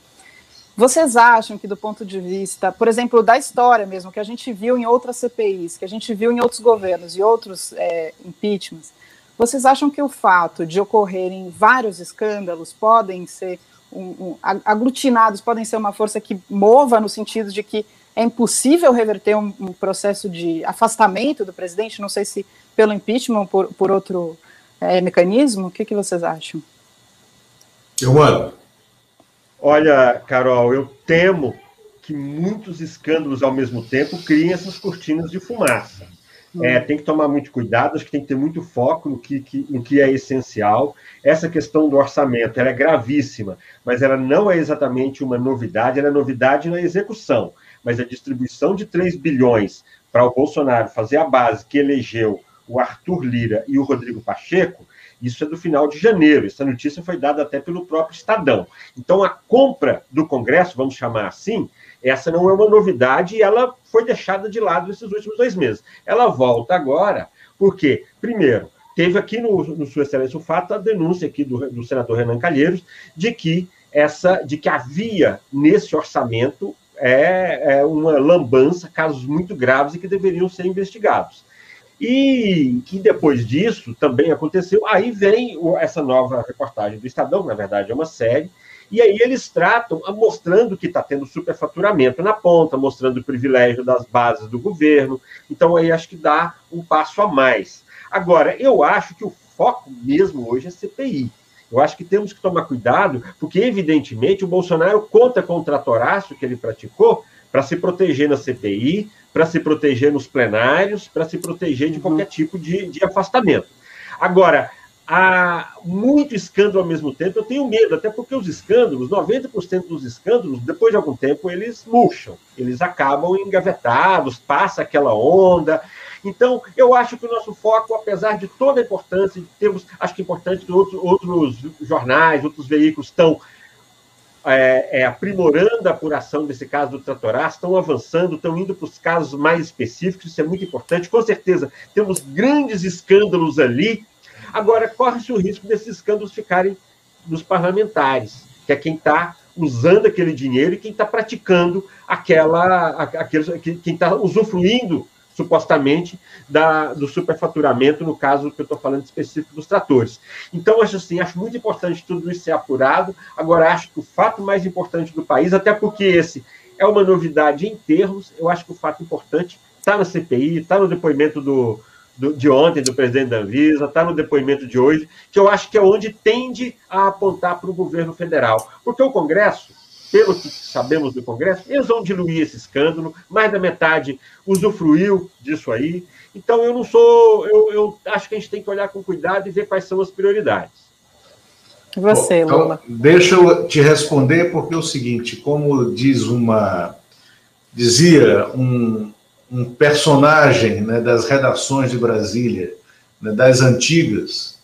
Vocês acham que, do ponto de vista, por exemplo, da história mesmo, que a gente viu em outras CPIs, que a gente viu em outros governos e outros é, impeachments, vocês acham que o fato de ocorrerem vários escândalos podem ser um, um, aglutinados, podem ser uma força que mova no sentido de que é impossível reverter um, um, processo de afastamento do presidente, não sei se pelo impeachment ou por, por outro é, mecanismo. O que, que vocês acham? Eu mando. Olha, Carol, eu temo que muitos escândalos ao mesmo tempo criem essas cortinas de fumaça. Hum. É, tem que tomar muito cuidado, acho que tem que ter muito foco no que, que, no que é essencial. Essa questão do orçamento é gravíssima, mas ela não é exatamente uma novidade, ela é novidade na execução mas a distribuição de 3 bilhões para o Bolsonaro fazer a base que elegeu o Arthur Lira e o Rodrigo Pacheco, isso é do final de janeiro. Essa notícia foi dada até pelo próprio Estadão. Então, a compra do Congresso, vamos chamar assim, essa não é uma novidade e ela foi deixada de lado nesses últimos dois meses. Ela volta agora, porque, primeiro, teve aqui no, no Sua Excelência o fato, a denúncia aqui do, do senador Renan Calheiros, de que essa, de que havia nesse orçamento é, é uma lambança, casos muito graves e que deveriam ser investigados. E que depois disso também aconteceu. Aí vem essa nova reportagem do Estadão, na verdade é uma série, e aí eles tratam, mostrando que está tendo superfaturamento na ponta, mostrando o privilégio das bases do governo. Então aí acho que dá um passo a mais. Agora, eu acho que o foco mesmo hoje é CPI. Eu acho que temos que tomar cuidado, porque, evidentemente, o Bolsonaro conta com o tratoraço que ele praticou para se proteger na CPI, para se proteger nos plenários, para se proteger de qualquer uhum. tipo de, de afastamento. Agora, há muito escândalo ao mesmo tempo, eu tenho medo, até porque os escândalos, 90% dos escândalos, depois de algum tempo, eles murcham, eles acabam engavetados, passa aquela onda. Então, eu acho que o nosso foco, apesar de toda a importância, temos, acho que é importante que outros, outros jornais, outros veículos estão é, é, aprimorando a apuração desse caso do tratoraço, estão avançando, estão indo para os casos mais específicos, isso é muito importante. Com certeza, temos grandes escândalos ali, Agora, corre-se o risco desses escândalos ficarem nos parlamentares, que é quem está usando aquele dinheiro e quem está praticando aquela. Aquele, quem está usufruindo, supostamente, da, do superfaturamento, no caso que eu estou falando específico dos tratores. Então, acho assim, acho muito importante tudo isso ser apurado. Agora, acho que o fato mais importante do país, até porque esse é uma novidade em termos, eu acho que o fato importante está na CPI, está no depoimento do, do, de ontem do presidente da Anvisa, está no depoimento de hoje, que eu acho que é onde tende a apontar para o governo federal. Porque o Congresso, pelo que sabemos do Congresso, eles vão diluir esse escândalo, mais da metade usufruiu disso aí. Então, eu não sou. Eu, eu acho que a gente tem que olhar com cuidado e ver quais são as prioridades. Você, Bom, então, Deixa eu te responder, porque é o seguinte: como diz uma. Dizia um, um personagem né, das redações de Brasília, né, das antigas,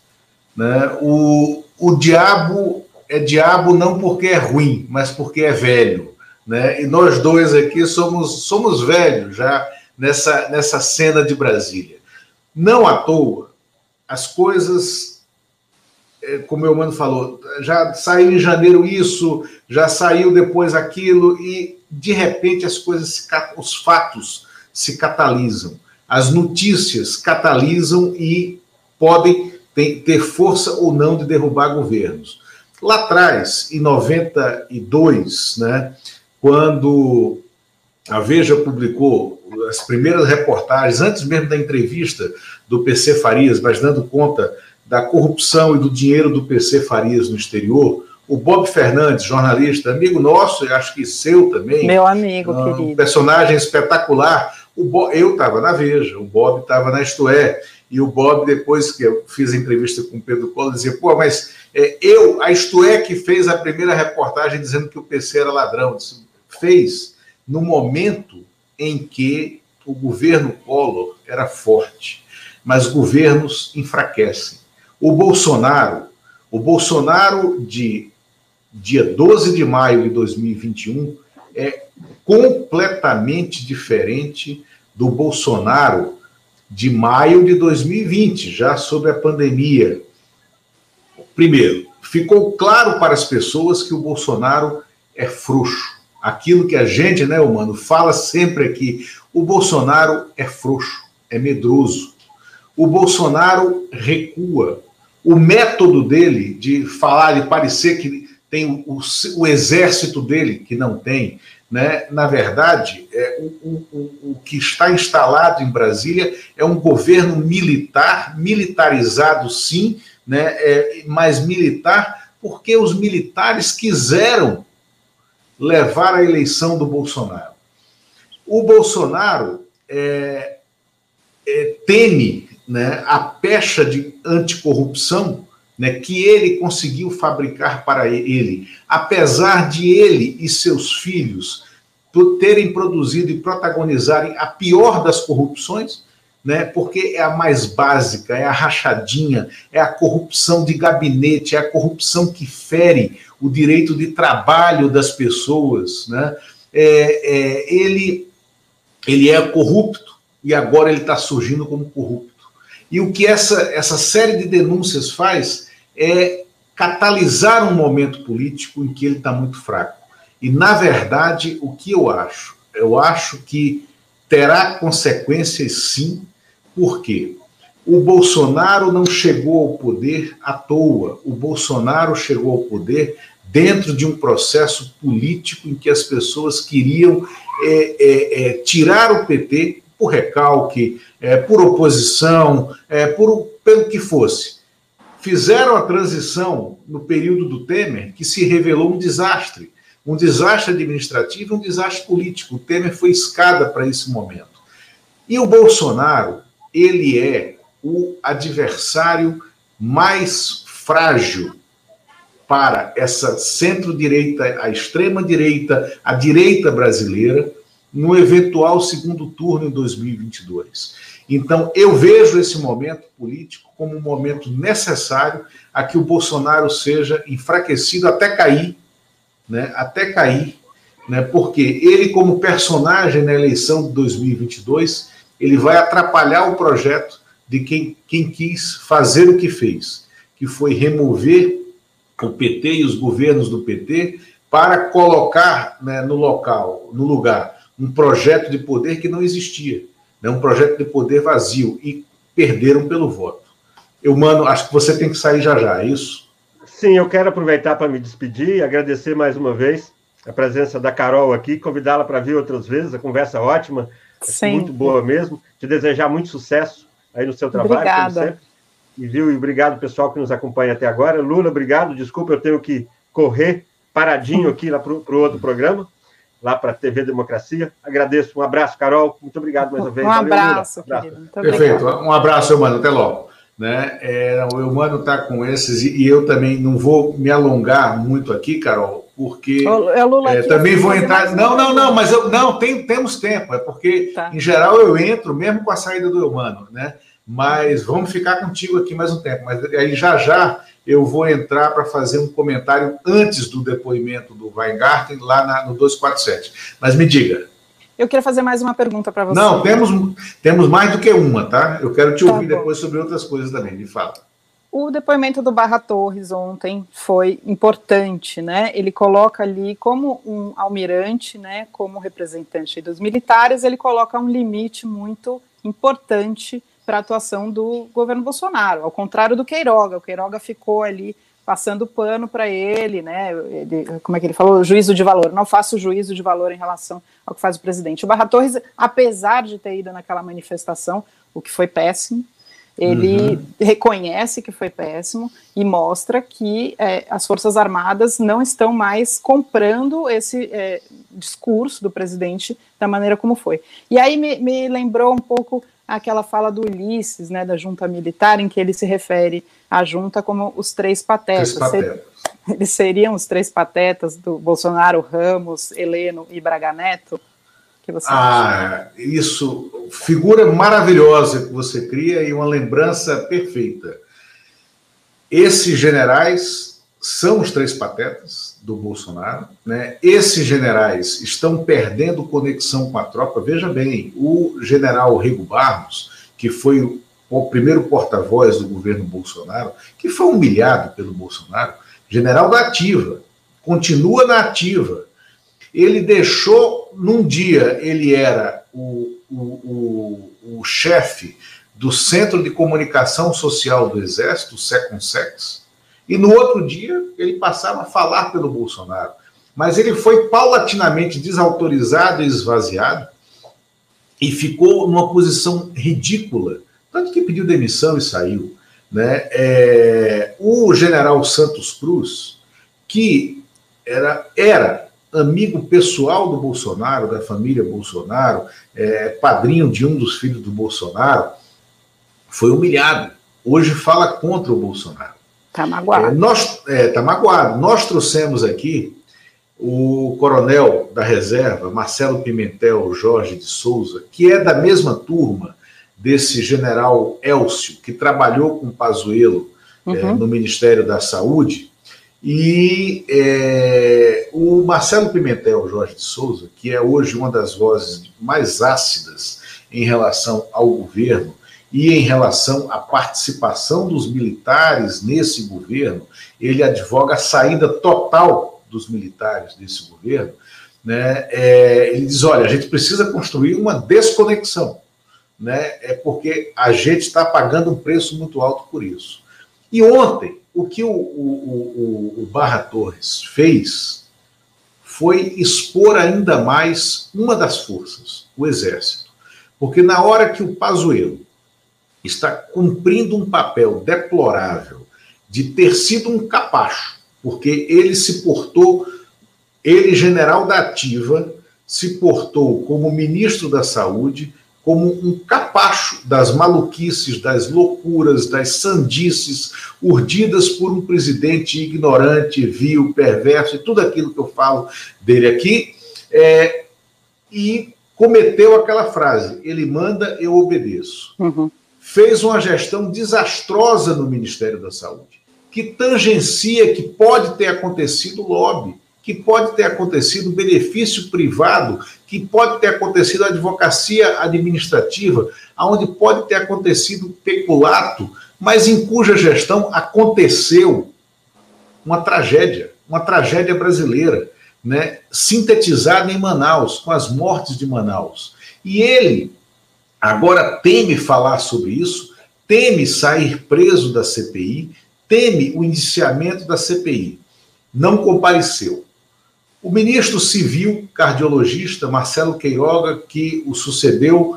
né, o, o diabo é diabo não porque é ruim, mas porque é velho. Né? E nós dois aqui somos, somos velhos já nessa, nessa cena de Brasília. Não à toa, as coisas, é, como o mano falou, já saiu em janeiro isso, já saiu depois aquilo, e de repente as coisas, os fatos se catalisam. As notícias catalisam e podem ter força ou não de derrubar governos. Lá atrás, em 92, né, quando a Veja publicou as primeiras reportagens, antes mesmo da entrevista do PC Farias, mas dando conta da corrupção e do dinheiro do PC Farias no exterior, o Bob Fernandes, jornalista, amigo nosso, acho que seu também. Meu amigo, um querido. Personagem espetacular, o Bob, eu estava na Veja, o Bob estava na Isto É, e o Bob, depois que eu fiz a entrevista com o Pedro Collor, dizia: pô, mas é, eu, a Isto É, que fez a primeira reportagem dizendo que o PC era ladrão, disse, fez no momento em que o governo Collor era forte, mas governos enfraquecem. O Bolsonaro, o Bolsonaro de dia 12 de maio de 2021 é completamente diferente do Bolsonaro de maio de 2020, já sobre a pandemia. Primeiro, ficou claro para as pessoas que o Bolsonaro é frouxo. Aquilo que a gente, né, humano, fala sempre aqui. O Bolsonaro é frouxo, é medroso. O Bolsonaro recua. O método dele de falar, de parecer que tem o, o exército dele, que não tem, né? Na verdade, é, o, o, o que está instalado em Brasília é um governo militar, militarizado sim, né? É, mas militar porque os militares quiseram levar a eleição do Bolsonaro. O Bolsonaro é, é, teme né, a pecha de anticorrupção né, que ele conseguiu fabricar para ele, apesar de ele e seus filhos terem produzido e protagonizarem a pior das corrupções, né? Porque é a mais básica, é a rachadinha, é a corrupção de gabinete, é a corrupção que fere o direito de trabalho das pessoas, né? É, é, ele, ele é corrupto e agora ele está surgindo como corrupto. E o que essa, essa série de denúncias faz é catalisar um momento político em que ele está muito fraco. E, na verdade, o que eu acho? Eu acho que terá consequências sim, porque o Bolsonaro não chegou ao poder à toa. O Bolsonaro chegou ao poder dentro de um processo político em que as pessoas queriam é, é, é, tirar o PT por recalque, é, por oposição, é, por, pelo que fosse. Fizeram a transição no período do Temer, que se revelou um desastre um desastre administrativo, um desastre político. O Temer foi escada para esse momento. E o Bolsonaro, ele é o adversário mais frágil para essa centro-direita, a extrema-direita, a direita brasileira, no eventual segundo turno em 2022. Então, eu vejo esse momento político como um momento necessário a que o Bolsonaro seja enfraquecido até cair né, até cair, né, porque ele, como personagem na eleição de 2022, ele vai atrapalhar o projeto de quem, quem quis fazer o que fez, que foi remover o PT e os governos do PT para colocar né, no local, no lugar, um projeto de poder que não existia, né, um projeto de poder vazio, e perderam pelo voto. Eu, mano, acho que você tem que sair já já, é isso? Sim, eu quero aproveitar para me despedir e agradecer mais uma vez a presença da Carol aqui, convidá-la para vir outras vezes, a conversa ótima, muito boa mesmo. Te desejar muito sucesso aí no seu trabalho, Obrigada. como sempre. E viu, e obrigado pessoal que nos acompanha até agora. Lula, obrigado. Desculpa, eu tenho que correr paradinho aqui lá para o outro programa, lá para a TV Democracia. Agradeço. Um abraço, Carol. Muito obrigado mais uma vez. Um abraço, Valeu, querido. Perfeito. Um abraço, mano. Até logo né? É, o Eumano está com esses, e, e, eu também não vou me alongar muito aqui, Carol, porque é Lula é, também vou entrar. Não, não, não, mas eu não tem, temos tempo, é porque tá. em geral eu entro mesmo com a saída do Eumano, né? Mas vamos ficar contigo aqui mais um tempo. Mas aí já já eu vou entrar para fazer um comentário antes do depoimento do Weingarten lá na, no 247. Mas me diga. Eu queria fazer mais uma pergunta para você. Não, temos, temos mais do que uma, tá? Eu quero te tá ouvir bom. depois sobre outras coisas também, de fato. O depoimento do Barra Torres ontem foi importante, né? Ele coloca ali como um almirante, né, como representante dos militares, ele coloca um limite muito importante para a atuação do governo Bolsonaro, ao contrário do Queiroga. O Queiroga ficou ali passando pano para ele, né? Ele, como é que ele falou? Juízo de valor. Não faço juízo de valor em relação ao que faz o presidente. O Barra Torres, apesar de ter ido naquela manifestação, o que foi péssimo, ele uhum. reconhece que foi péssimo e mostra que é, as Forças Armadas não estão mais comprando esse é, discurso do presidente da maneira como foi. E aí me, me lembrou um pouco aquela fala do Ulisses, né, da junta militar, em que ele se refere à junta como os três patetas. Três patetas. Eles seriam os três patetas do Bolsonaro, Ramos, Heleno e Braga Neto? Que você ah, acha? isso, figura maravilhosa que você cria e uma lembrança perfeita. Esses generais são os três patetas do Bolsonaro, né? Esses generais estão perdendo conexão com a tropa. Veja bem, o general Rego Barros, que foi o primeiro porta-voz do governo Bolsonaro, que foi humilhado pelo Bolsonaro, general da ativa, continua na ativa. Ele deixou, num dia, ele era o, o, o, o chefe do Centro de Comunicação Social do Exército, o Seconsex, e no outro dia ele passava a falar pelo Bolsonaro. Mas ele foi paulatinamente desautorizado e esvaziado e ficou numa posição ridícula, tanto que pediu demissão e saiu. Né? É, o general Santos Cruz, que era, era amigo pessoal do Bolsonaro, da família Bolsonaro, é, padrinho de um dos filhos do Bolsonaro, foi humilhado. Hoje fala contra o Bolsonaro. Está magoado. É, nós, é, tá magoado. Nós trouxemos aqui o coronel da reserva, Marcelo Pimentel Jorge de Souza, que é da mesma turma desse general Elcio, que trabalhou com Pazuello é, uhum. é, no Ministério da Saúde, e é, o Marcelo Pimentel Jorge de Souza, que é hoje uma das vozes mais ácidas em relação ao governo e em relação à participação dos militares nesse governo, ele advoga a saída total dos militares desse governo. Né? É, ele diz: olha, a gente precisa construir uma desconexão, né? é porque a gente está pagando um preço muito alto por isso. E ontem, o que o, o, o, o Barra Torres fez foi expor ainda mais uma das forças, o Exército. Porque na hora que o Pazuello está cumprindo um papel deplorável de ter sido um capacho, porque ele se portou, ele, general da Ativa, se portou como ministro da Saúde, como um capacho das maluquices, das loucuras, das sandices urdidas por um presidente ignorante, vil, perverso, e tudo aquilo que eu falo dele aqui, é, e cometeu aquela frase: ele manda, eu obedeço. Uhum. Fez uma gestão desastrosa no Ministério da Saúde, que tangencia que pode ter acontecido lobby, que pode ter acontecido benefício privado, que pode ter acontecido advocacia administrativa, aonde pode ter acontecido peculato, mas em cuja gestão aconteceu uma tragédia, uma tragédia brasileira né, sintetizada em Manaus, com as mortes de Manaus. E ele agora teme falar sobre isso, teme sair preso da CPI, teme o indiciamento da CPI. Não compareceu. O ministro civil cardiologista Marcelo Queiroga, que o sucedeu,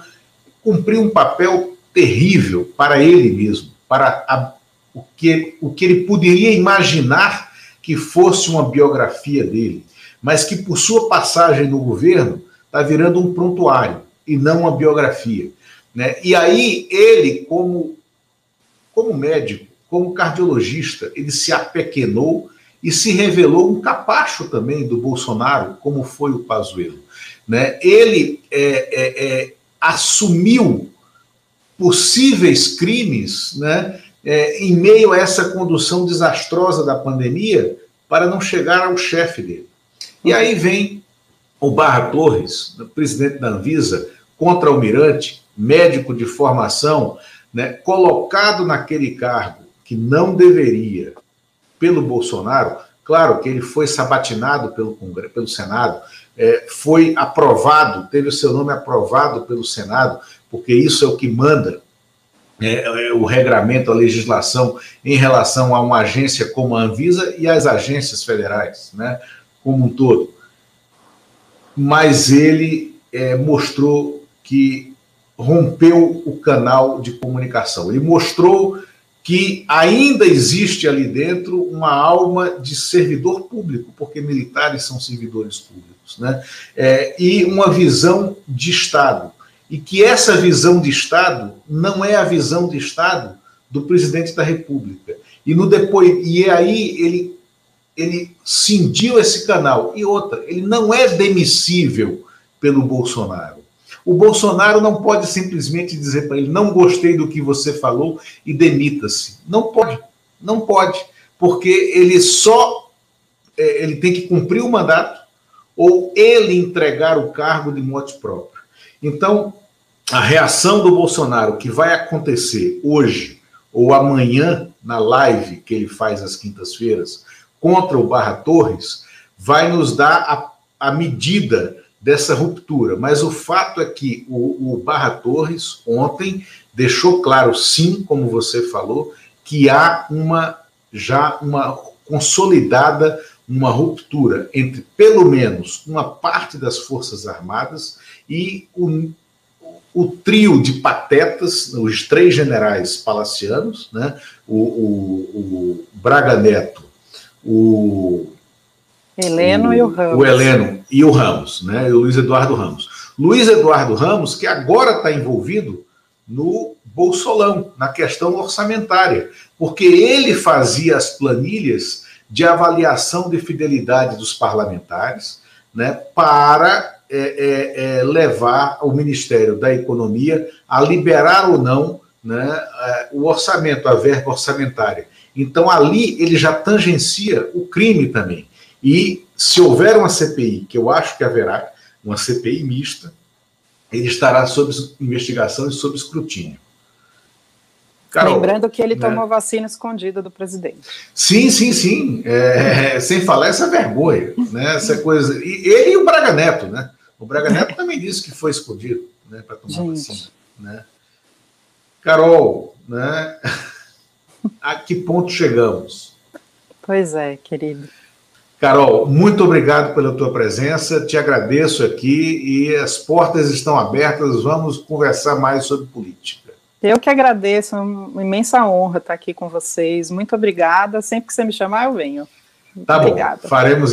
cumpriu um papel terrível para ele mesmo, para a, o, que, o que ele poderia imaginar que fosse uma biografia dele mas que por sua passagem no governo está virando um prontuário e não uma biografia. Né? E aí ele, como, como médico, como cardiologista, ele se apequenou e se revelou um capacho também do Bolsonaro, como foi o Pazuello. Né? Ele é, é, é, assumiu possíveis crimes né, é, em meio a essa condução desastrosa da pandemia para não chegar ao chefe dele. E aí vem o Barra Torres, presidente da Anvisa, contra-almirante, médico de formação, né, colocado naquele cargo que não deveria pelo Bolsonaro. Claro que ele foi sabatinado pelo, Congresso, pelo Senado, é, foi aprovado, teve o seu nome aprovado pelo Senado, porque isso é o que manda é, é, o regramento, a legislação em relação a uma agência como a Anvisa e as agências federais. Né? como um todo. Mas ele é, mostrou que rompeu o canal de comunicação. Ele mostrou que ainda existe ali dentro uma alma de servidor público, porque militares são servidores públicos, né? É, e uma visão de Estado. E que essa visão de Estado não é a visão de Estado do presidente da República. E, no depois, e aí ele ele cindiu esse canal. E outra, ele não é demissível pelo Bolsonaro. O Bolsonaro não pode simplesmente dizer para ele: não gostei do que você falou e demita-se. Não pode, não pode, porque ele só é, ele tem que cumprir o mandato ou ele entregar o cargo de mote próprio. Então, a reação do Bolsonaro que vai acontecer hoje ou amanhã na live que ele faz às quintas-feiras, contra o Barra Torres vai nos dar a, a medida dessa ruptura. Mas o fato é que o, o Barra Torres ontem deixou claro, sim, como você falou, que há uma já uma consolidada uma ruptura entre pelo menos uma parte das Forças Armadas e o, o trio de patetas, os três generais palacianos, né? o, o, o Braga Neto, o Heleno e o Ramos. O Heleno e o Ramos, né? O Luiz Eduardo Ramos. Luiz Eduardo Ramos, que agora está envolvido no Bolsolão, na questão orçamentária, porque ele fazia as planilhas de avaliação de fidelidade dos parlamentares, né, para é, é, é, levar o Ministério da Economia a liberar ou não né, é, o orçamento, a verba orçamentária. Então, ali ele já tangencia o crime também. E se houver uma CPI, que eu acho que haverá, uma CPI mista, ele estará sob investigação e sob escrutínio. Carol, Lembrando que ele né? tomou vacina escondida do presidente. Sim, sim, sim. É, sem falar essa vergonha, né? Essa coisa. E ele e o Braga Neto, né? O Braga Neto também disse que foi escondido, né? Para tomar Gente. vacina, né? Carol, né? A que ponto chegamos? Pois é, querido. Carol, muito obrigado pela tua presença, te agradeço aqui e as portas estão abertas, vamos conversar mais sobre política. Eu que agradeço, é uma imensa honra estar aqui com vocês, muito obrigada, sempre que você me chamar eu venho. Tá Obrigada. bom, faremos